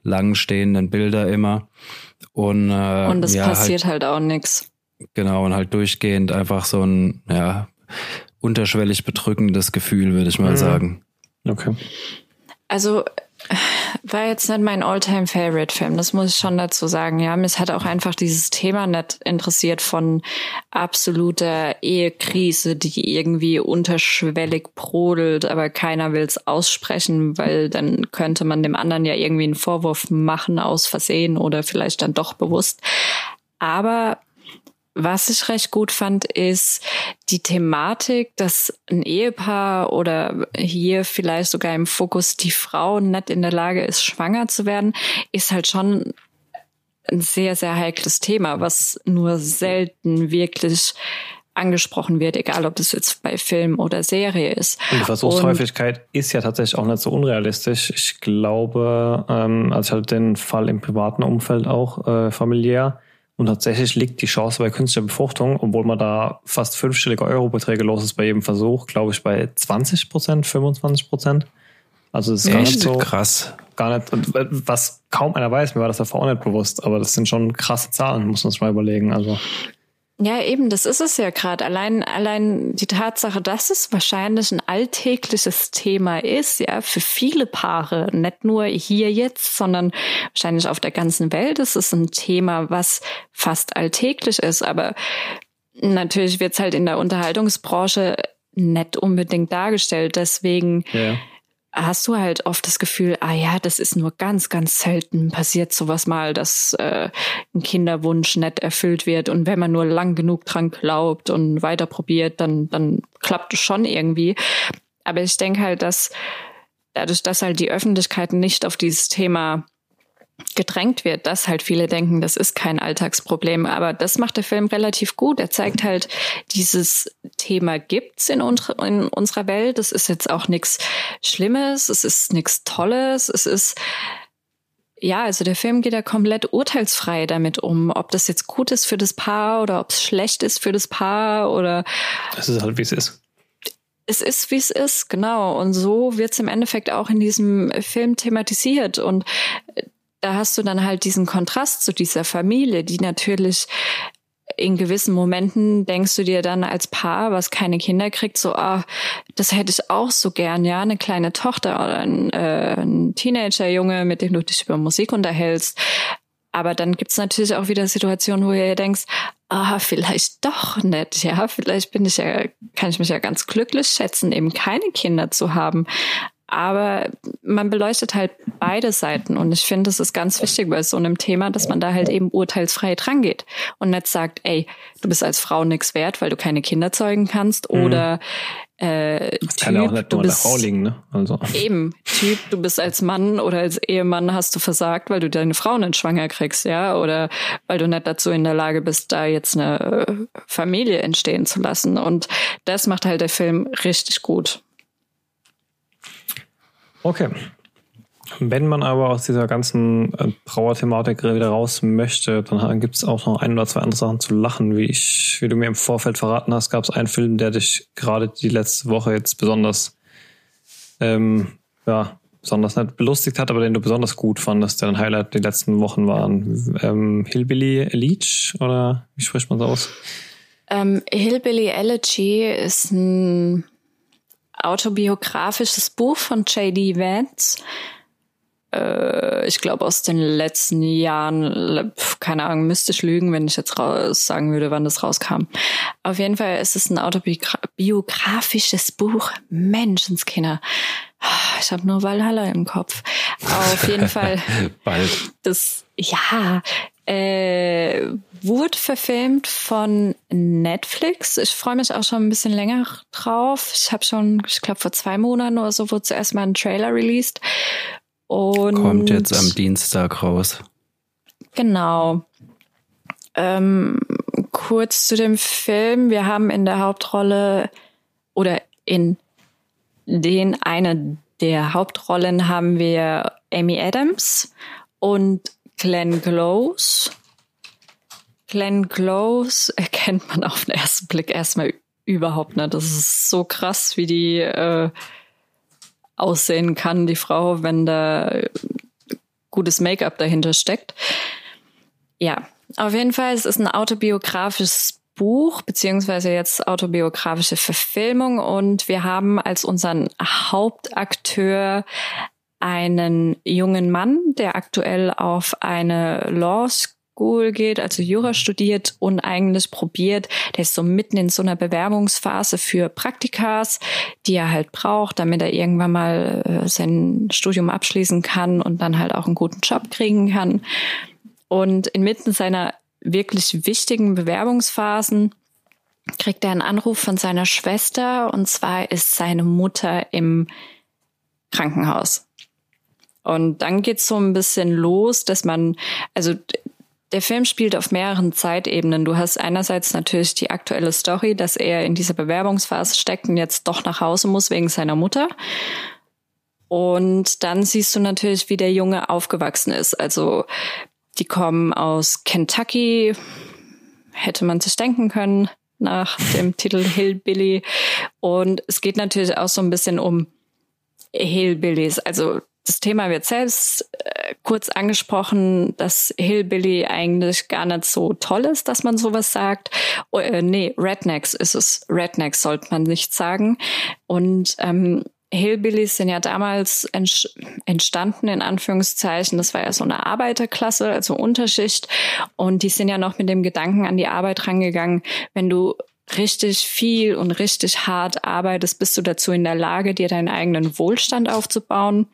lang stehenden Bilder immer. Und, äh, und es ja, passiert halt, halt auch nichts. Genau, und halt durchgehend einfach so ein, ja, unterschwellig bedrückendes Gefühl, würde ich mal mhm. sagen. Okay. Also war jetzt nicht mein Alltime favorite film das muss ich schon dazu sagen. Ja, mich hat auch einfach dieses Thema nicht interessiert von absoluter Ehekrise, die irgendwie unterschwellig brodelt, aber keiner will es aussprechen, weil dann könnte man dem anderen ja irgendwie einen Vorwurf machen aus Versehen oder vielleicht dann doch bewusst. Aber was ich recht gut fand, ist die Thematik, dass ein Ehepaar oder hier vielleicht sogar im Fokus die Frau nicht in der Lage ist, schwanger zu werden, ist halt schon ein sehr, sehr heikles Thema, was nur selten wirklich angesprochen wird, egal ob das jetzt bei Film oder Serie ist. Und die Versuchshäufigkeit ist ja tatsächlich auch nicht so unrealistisch. Ich glaube, ähm, also ich hatte den Fall im privaten Umfeld auch äh, familiär, und tatsächlich liegt die Chance bei künstlicher Befruchtung, obwohl man da fast fünfstellige Eurobeträge los ist bei jedem Versuch, glaube ich, bei 20 Prozent, 25 Prozent. Also das ist gar nicht so krass. Gar nicht, was kaum einer weiß, mir war das davor auch nicht bewusst, aber das sind schon krasse Zahlen, muss man sich mal überlegen. Also ja, eben, das ist es ja gerade. Allein, allein die Tatsache, dass es wahrscheinlich ein alltägliches Thema ist, ja, für viele Paare, nicht nur hier jetzt, sondern wahrscheinlich auf der ganzen Welt ist es ein Thema, was fast alltäglich ist. Aber natürlich wird es halt in der Unterhaltungsbranche nicht unbedingt dargestellt. Deswegen ja hast du halt oft das Gefühl, ah ja, das ist nur ganz, ganz selten passiert sowas mal, dass äh, ein Kinderwunsch nicht erfüllt wird. Und wenn man nur lang genug dran glaubt und weiter probiert, dann, dann klappt es schon irgendwie. Aber ich denke halt, dass dadurch, dass halt die Öffentlichkeit nicht auf dieses Thema gedrängt wird, dass halt viele denken, das ist kein Alltagsproblem. Aber das macht der Film relativ gut. Er zeigt halt, dieses Thema gibt's in, unsere, in unserer Welt. Es ist jetzt auch nichts Schlimmes, es ist nichts Tolles, es ist ja, also der Film geht ja komplett urteilsfrei damit um, ob das jetzt gut ist für das Paar oder ob es schlecht ist für das Paar oder. Es ist halt, wie es ist. Es ist, wie es ist, genau. Und so wird es im Endeffekt auch in diesem Film thematisiert. Und da hast du dann halt diesen Kontrast zu dieser Familie, die natürlich in gewissen Momenten denkst du dir dann als Paar, was keine Kinder kriegt, so, ah, das hätte ich auch so gern, ja, eine kleine Tochter oder ein, äh, ein Teenagerjunge, mit dem du dich über Musik unterhältst. Aber dann gibt's natürlich auch wieder Situationen, wo du denkst, ah, vielleicht doch nicht, ja, vielleicht bin ich ja, kann ich mich ja ganz glücklich schätzen, eben keine Kinder zu haben. Aber man beleuchtet halt beide Seiten. Und ich finde, es ist ganz wichtig bei so einem Thema, dass man da halt eben urteilsfrei drangeht und nicht sagt, ey, du bist als Frau nichts wert, weil du keine Kinder zeugen kannst mhm. oder äh, das kann ja auch nicht nur bist, Frau liegen, ne? Also. Eben, Typ, du bist als Mann oder als Ehemann hast du versagt, weil du deine Frau nicht schwanger kriegst, ja, oder weil du nicht dazu in der Lage bist, da jetzt eine Familie entstehen zu lassen. Und das macht halt der Film richtig gut. Okay. Wenn man aber aus dieser ganzen äh, Trauerthematik wieder raus möchte, dann gibt es auch noch ein oder zwei andere Sachen zu lachen. Wie ich, wie du mir im Vorfeld verraten hast, gab es einen Film, der dich gerade die letzte Woche jetzt besonders, ähm, ja, besonders nicht belustigt hat, aber den du besonders gut fandest, der ein Highlight die letzten Wochen waren. Ähm, Hillbilly Elegy oder wie spricht man das aus? Ähm, Hillbilly Elegy ist ein autobiografisches Buch von J.D. Vance. Äh, ich glaube aus den letzten Jahren, keine Ahnung, müsste ich lügen, wenn ich jetzt raus sagen würde, wann das rauskam. Auf jeden Fall ist es ein autobiografisches Buch. Menschenskinder. Ich habe nur Valhalla im Kopf. Auf jeden Fall. Bald. Das, ja, äh, wurde verfilmt von Netflix. Ich freue mich auch schon ein bisschen länger drauf. Ich habe schon, ich glaube vor zwei Monaten oder so, wurde zuerst mal ein Trailer released. Und Kommt jetzt am Dienstag raus. Genau. Ähm, kurz zu dem Film. Wir haben in der Hauptrolle oder in den eine der Hauptrollen haben wir Amy Adams und Glenn Close. Glenn Close erkennt man auf den ersten Blick erstmal überhaupt nicht. Das ist so krass, wie die äh, aussehen kann, die Frau, wenn da gutes Make-up dahinter steckt. Ja, auf jeden Fall, es ist ein autobiografisches Buch, beziehungsweise jetzt autobiografische Verfilmung und wir haben als unseren Hauptakteur einen jungen Mann, der aktuell auf eine Law School geht, also Jura studiert und eigentlich probiert, der ist so mitten in so einer Bewerbungsphase für Praktikas, die er halt braucht, damit er irgendwann mal äh, sein Studium abschließen kann und dann halt auch einen guten Job kriegen kann. Und inmitten seiner wirklich wichtigen Bewerbungsphasen kriegt er einen Anruf von seiner Schwester und zwar ist seine Mutter im Krankenhaus. Und dann geht's so ein bisschen los, dass man, also der Film spielt auf mehreren Zeitebenen. Du hast einerseits natürlich die aktuelle Story, dass er in dieser Bewerbungsphase steckt und jetzt doch nach Hause muss wegen seiner Mutter. Und dann siehst du natürlich, wie der Junge aufgewachsen ist. Also die kommen aus Kentucky, hätte man sich denken können nach dem Titel Hillbilly. Und es geht natürlich auch so ein bisschen um Hillbillies. Also das Thema wird selbst äh, kurz angesprochen, dass Hillbilly eigentlich gar nicht so toll ist, dass man sowas sagt. Oh, äh, nee, Rednecks ist es. Rednecks sollte man nicht sagen. Und ähm, Hillbillies sind ja damals entstanden, in Anführungszeichen. Das war ja so eine Arbeiterklasse, also Unterschicht. Und die sind ja noch mit dem Gedanken an die Arbeit rangegangen, wenn du richtig viel und richtig hart arbeitest, bist du dazu in der Lage, dir deinen eigenen Wohlstand aufzubauen,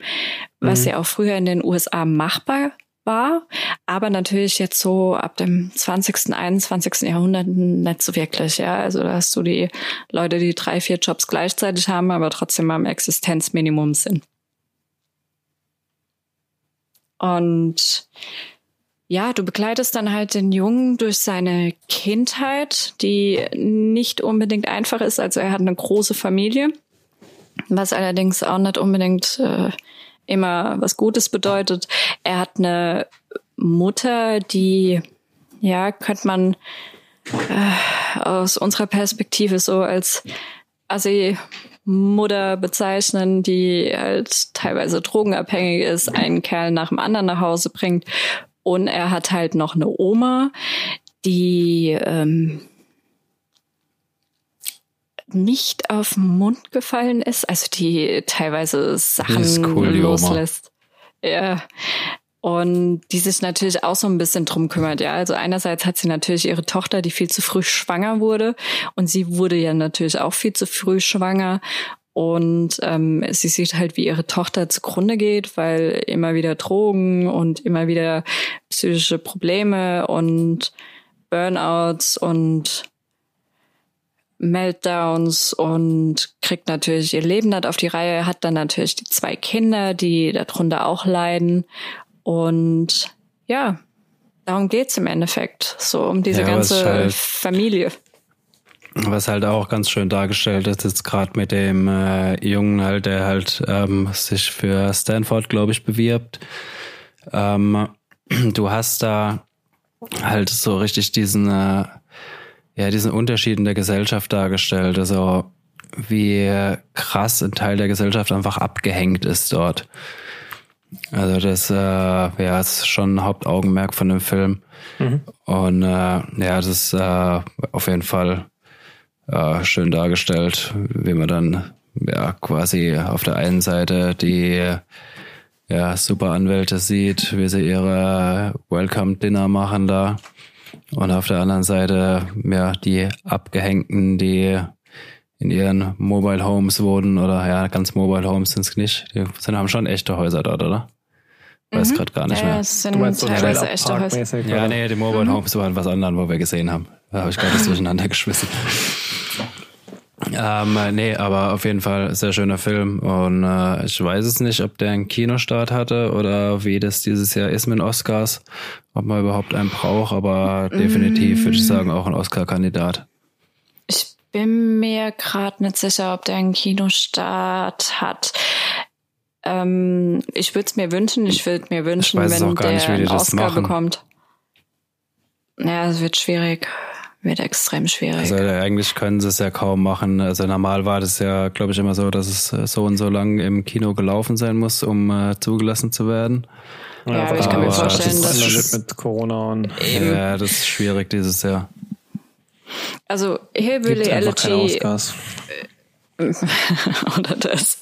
was mhm. ja auch früher in den USA machbar war, aber natürlich jetzt so ab dem 20., 21. Jahrhundert nicht so wirklich, ja. Also da hast du die Leute, die drei, vier Jobs gleichzeitig haben, aber trotzdem am Existenzminimum sind. Und ja, du begleitest dann halt den Jungen durch seine Kindheit, die nicht unbedingt einfach ist. Also er hat eine große Familie, was allerdings auch nicht unbedingt äh, immer was Gutes bedeutet. Er hat eine Mutter, die, ja, könnte man äh, aus unserer Perspektive so als Assi Mutter bezeichnen, die halt teilweise drogenabhängig ist, einen Kerl nach dem anderen nach Hause bringt. Und er hat halt noch eine Oma, die ähm, nicht auf den Mund gefallen ist, also die teilweise Sachen cool, loslässt. Ja. Und die sich natürlich auch so ein bisschen drum kümmert, ja. Also einerseits hat sie natürlich ihre Tochter, die viel zu früh schwanger wurde. Und sie wurde ja natürlich auch viel zu früh schwanger. Und ähm, sie sieht halt, wie ihre Tochter zugrunde geht, weil immer wieder Drogen und immer wieder psychische Probleme und Burnouts und Meltdowns und kriegt natürlich ihr Leben nicht auf die Reihe, hat dann natürlich die zwei Kinder, die darunter auch leiden. Und ja, darum geht's im Endeffekt. So um diese ja, ganze halt, Familie. Was halt auch ganz schön dargestellt ist, jetzt gerade mit dem äh, Jungen halt, der halt ähm, sich für Stanford, glaube ich, bewirbt. Ähm, du hast da halt so richtig diesen äh, ja, diesen Unterschied in der Gesellschaft dargestellt. Also wie krass ein Teil der Gesellschaft einfach abgehängt ist dort. Also das äh, ja, ist schon ein Hauptaugenmerk von dem Film. Mhm. Und äh, ja, das ist äh, auf jeden Fall äh, schön dargestellt, wie man dann ja quasi auf der einen Seite die ja, super Anwälte sieht, wie sie ihre Welcome Dinner machen da und auf der anderen Seite, ja, die Abgehängten, die in ihren Mobile Homes wohnen oder ja, ganz Mobile Homes sind es nicht. Die sind, haben schon echte Häuser dort, oder? Weiß mhm. gerade gar nicht ja, mehr. Es sind du meinst so teilweise echte Häuser. Ja, nee, die Mobile mhm. Homes waren was anderes, wo wir gesehen haben. Da habe ich gerade das durcheinander geschmissen. Ähm, nee, aber auf jeden Fall sehr schöner Film. Und äh, ich weiß es nicht, ob der einen Kinostart hatte oder wie das dieses Jahr ist mit Oscars, ob man überhaupt einen braucht, aber definitiv würde ich mm. sagen auch ein Oscar-Kandidat. Ich bin mir gerade nicht sicher, ob der einen Kinostart hat. Ähm, ich würde es mir wünschen, ich würde mir wünschen, wenn der nicht, einen Oscar bekommt. Ja, es wird schwierig wird extrem schwierig. Also eigentlich können sie es ja kaum machen. Also normal war das ja, glaube ich, immer so, dass es äh, so und so lang im Kino gelaufen sein muss, um äh, zugelassen zu werden. Ja, ja aber ich kann mir vorstellen, das dass mit Corona und ja, das ist schwierig dieses Jahr. Also Hillbilly Elegy oder das.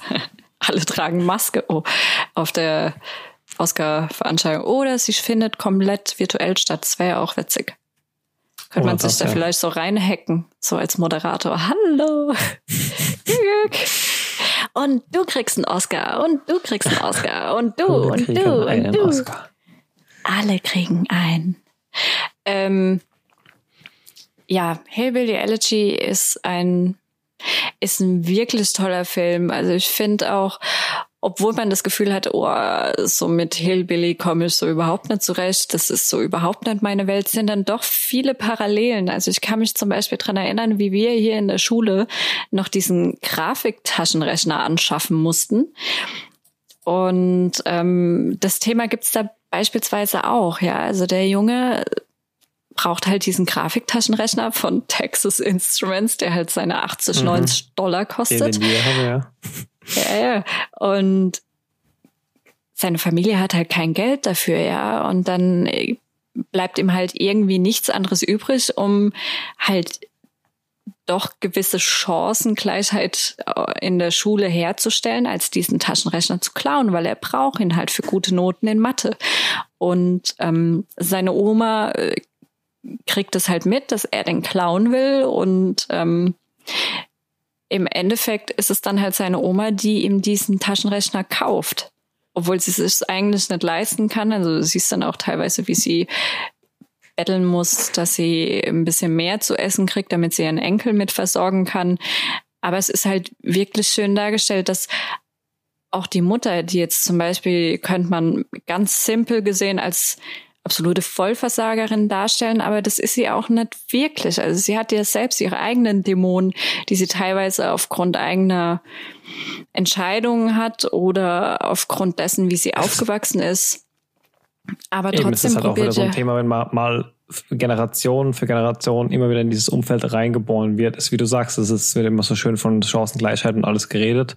Alle tragen Maske oh, auf der Oscar-Veranstaltung. Oder sie findet komplett virtuell statt. Das wäre ja auch witzig. Könnte man sich da ja. vielleicht so reinhacken, so als Moderator. Hallo! und du kriegst einen Oscar und du kriegst einen Oscar und du und du und du. Oscar. Alle kriegen einen. Ähm, ja, Hillbilly Elegy ist ein ist ein wirklich toller Film. Also ich finde auch, obwohl man das Gefühl hat, oh, so mit Hillbilly komme ich so überhaupt nicht zurecht, das ist so überhaupt nicht meine Welt, sind dann doch viele Parallelen. Also ich kann mich zum Beispiel dran erinnern, wie wir hier in der Schule noch diesen Grafiktaschenrechner anschaffen mussten. Und ähm, das Thema gibt's da beispielsweise auch, ja. Also der Junge braucht halt diesen Grafiktaschenrechner von Texas Instruments, der halt seine 80, mhm. 90 Dollar kostet. Den wir haben, ja. Ja, ja. Und seine Familie hat halt kein Geld dafür, ja. Und dann äh, bleibt ihm halt irgendwie nichts anderes übrig, um halt doch gewisse Chancengleichheit äh, in der Schule herzustellen, als diesen Taschenrechner zu klauen, weil er braucht ihn halt für gute Noten in Mathe. Und ähm, seine Oma äh, kriegt es halt mit, dass er den klauen will und ähm, im Endeffekt ist es dann halt seine Oma, die ihm diesen Taschenrechner kauft, obwohl sie es eigentlich nicht leisten kann. Also du siehst dann auch teilweise, wie sie betteln muss, dass sie ein bisschen mehr zu essen kriegt, damit sie ihren Enkel mit versorgen kann. Aber es ist halt wirklich schön dargestellt, dass auch die Mutter, die jetzt zum Beispiel, könnte man ganz simpel gesehen als absolute Vollversagerin darstellen, aber das ist sie auch nicht wirklich. Also sie hat ja selbst ihre eigenen Dämonen, die sie teilweise aufgrund eigener Entscheidungen hat oder aufgrund dessen, wie sie aufgewachsen ist. Aber Eben, trotzdem ist halt auch wieder so ein Thema, wenn man mal Generation für Generation immer wieder in dieses Umfeld reingeboren wird. Ist wie du sagst, es ist wird immer so schön von Chancengleichheit und alles geredet.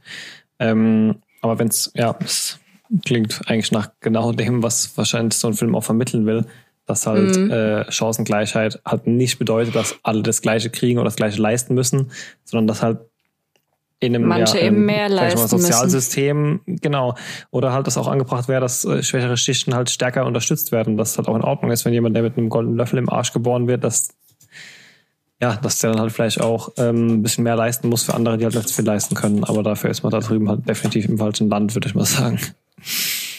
Ähm, aber wenn es ja, es klingt eigentlich nach genau dem, was wahrscheinlich so ein Film auch vermitteln will, dass halt mhm. äh, Chancengleichheit halt nicht bedeutet, dass alle das Gleiche kriegen oder das Gleiche leisten müssen, sondern dass halt in einem Manche ja, eben mehr leisten Sozialsystem, müssen. genau, oder halt das auch angebracht wäre, dass äh, schwächere Schichten halt stärker unterstützt werden, dass halt auch in Ordnung ist, wenn jemand, der mit einem goldenen Löffel im Arsch geboren wird, dass ja, dass der dann halt vielleicht auch ähm, ein bisschen mehr leisten muss für andere, die halt nicht so viel leisten können. Aber dafür ist man da drüben halt definitiv im falschen Land, würde ich mal sagen.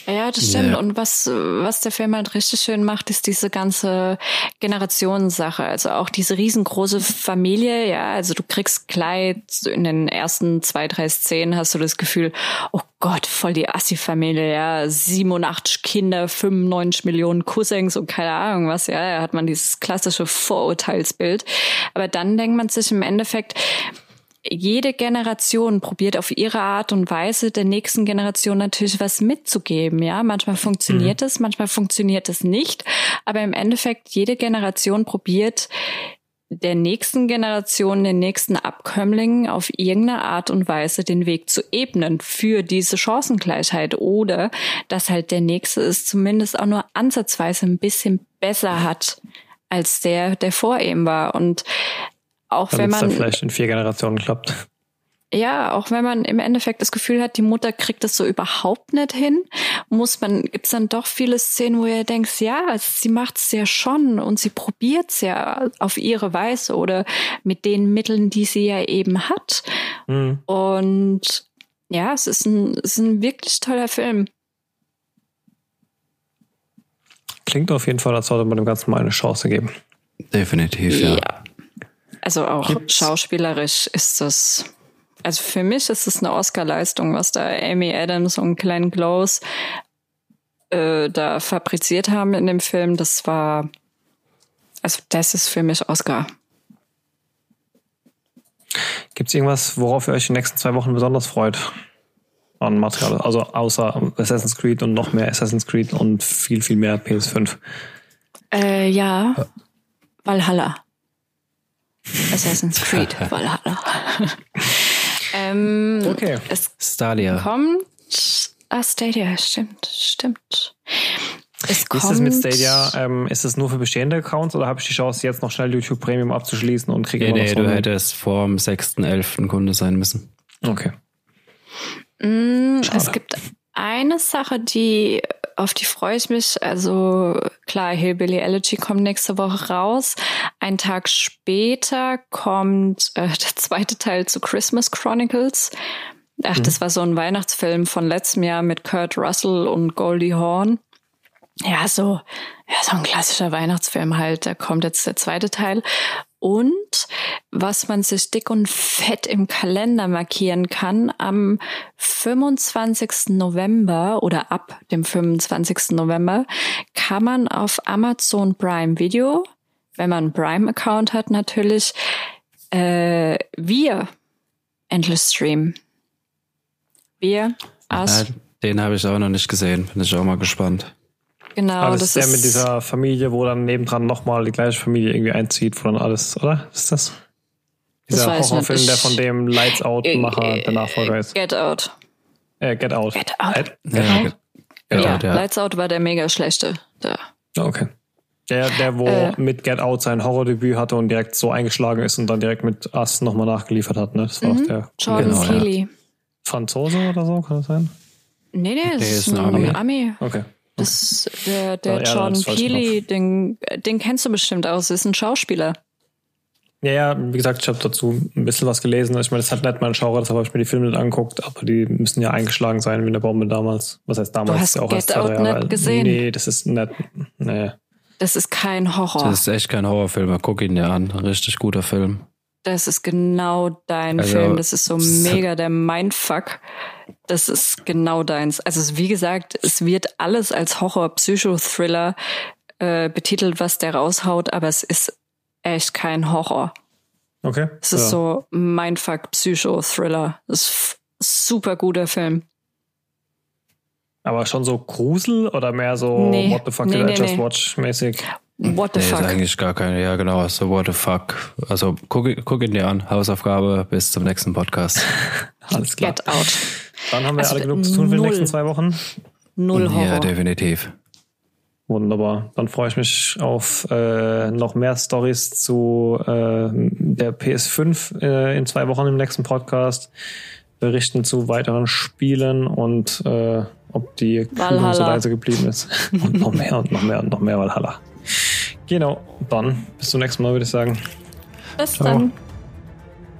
Ja, das stimmt. Ja. Und was, was der Film halt richtig schön macht, ist diese ganze Generationensache. Also auch diese riesengroße Familie, ja. Also du kriegst gleich in den ersten zwei, drei Szenen hast du das Gefühl, oh Gott, voll die Assi-Familie, ja. 87 Kinder, 95 Millionen Cousins und keine Ahnung was, ja. Da hat man dieses klassische Vorurteilsbild. Aber dann denkt man sich im Endeffekt, jede Generation probiert auf ihre Art und Weise der nächsten Generation natürlich was mitzugeben. Ja, manchmal funktioniert mhm. es, manchmal funktioniert es nicht. Aber im Endeffekt, jede Generation probiert der nächsten Generation, den nächsten Abkömmlingen auf irgendeine Art und Weise den Weg zu ebnen für diese Chancengleichheit oder dass halt der nächste es zumindest auch nur ansatzweise ein bisschen besser hat als der, der vor ihm war. Und auch wenn man. Dann vielleicht in vier Generationen klappt. Ja, auch wenn man im Endeffekt das Gefühl hat, die Mutter kriegt das so überhaupt nicht hin, muss man, gibt's dann doch viele Szenen, wo ihr denkt, ja, sie macht's ja schon und sie probiert's ja auf ihre Weise oder mit den Mitteln, die sie ja eben hat. Mhm. Und ja, es ist ein, es ist ein wirklich toller Film. Klingt auf jeden Fall, als sollte man dem Ganzen mal eine Chance geben. Definitiv, ja. ja. Also auch Gibt's? schauspielerisch ist das, also für mich ist es eine Oscar-Leistung, was da Amy Adams und Glenn Close äh, da fabriziert haben in dem Film. Das war, also das ist für mich Oscar. Gibt es irgendwas, worauf ihr euch die nächsten zwei Wochen besonders freut? An Material, also außer Assassin's Creed und noch mehr Assassin's Creed und viel, viel mehr PS5. Äh, ja, Valhalla. Assassin's Creed Valhalla. ähm, okay. Es Stadia. kommt. Ah, Stadia, stimmt, stimmt. Es kommt, ist es mit Stadia, ähm, ist es nur für bestehende Accounts oder habe ich die Chance, jetzt noch schnell YouTube Premium abzuschließen und kriege nee, immer nee, du hättest vor dem 6.11. Kunde sein müssen. Okay. Mm, es gibt eine Sache, die auf die freue ich mich. Also klar, Hillbilly Elegy kommt nächste Woche raus. Ein Tag später kommt äh, der zweite Teil zu Christmas Chronicles. Ach, mhm. das war so ein Weihnachtsfilm von letztem Jahr mit Kurt Russell und Goldie Hawn. Ja, so, ja, so ein klassischer Weihnachtsfilm halt. Da kommt jetzt der zweite Teil. Und was man sich dick und fett im Kalender markieren kann, am 25. November oder ab dem 25. November kann man auf Amazon Prime Video, wenn man einen Prime-Account hat natürlich, äh, wir Endless Stream. Wir, us. Ja, den habe ich auch noch nicht gesehen. Bin ich auch mal gespannt. Genau. Aber das, das ist der mit dieser Familie, wo dann nebendran nochmal die gleiche Familie irgendwie einzieht, wo dann alles, oder? ist das? Dieser das Horrorfilm, der von dem Lights Out-Macher äh, der Nachfolger ist. Get Out. Äh, Get Out. Get Out. Get, get, ja, get, get ja, out, ja, Lights Out war der mega schlechte. Der. Okay. Der, der, wo äh, mit Get Out sein Horrordebüt hatte und direkt so eingeschlagen ist und dann direkt mit Us nochmal nachgeliefert hat, ne? Das war mhm. auch der. Jordan genau. Franzose oder so, kann das sein? Nee, nee, ist, ist ein Ami. Ami. Okay. Das, der der ja, Jordan Peele, den, den kennst du bestimmt auch. Das ist ein Schauspieler. Ja, ja, wie gesagt, ich habe dazu ein bisschen was gelesen. Ich meine, das hat nicht mein Genre, deshalb habe ich mir die Filme nicht angeguckt, aber die müssen ja eingeschlagen sein wie eine Bombe damals. Was heißt damals? Du hast ja auch Get Out nicht gesehen? Nee, das ist nicht, nee. Das ist kein Horror. Das ist echt kein Horrorfilm. Guck ihn dir an. Richtig guter Film. Das ist genau dein also, Film. Das ist so mega der Mindfuck. Das ist genau deins. Also wie gesagt, es wird alles als Horror-Psychothriller äh, betitelt, was der raushaut, aber es ist echt kein Horror. Okay. Es ist ja. so Mindfuck-Psychothriller. Das ist super guter Film. Aber schon so Grusel oder mehr so nee, What the fuck nee, did nee, I just nee. watch mäßig? What the nee, fuck? ist eigentlich gar keine, ja genau, so what the fuck. Also guck, guck ihn dir an. Hausaufgabe bis zum nächsten Podcast. Alles klar. Get out. Dann haben wir also alle genug zu tun für die nächsten zwei Wochen. Null Horror. Ja, definitiv. Wunderbar. Dann freue ich mich auf äh, noch mehr Stories zu äh, der PS5 äh, in zwei Wochen im nächsten Podcast. Berichten zu weiteren Spielen und äh, ob die Kühlung so leise geblieben ist. und noch mehr und noch mehr und noch mehr Valhalla. Genau, dann bis zum nächsten Mal, würde ich sagen. Bis Ciao. dann.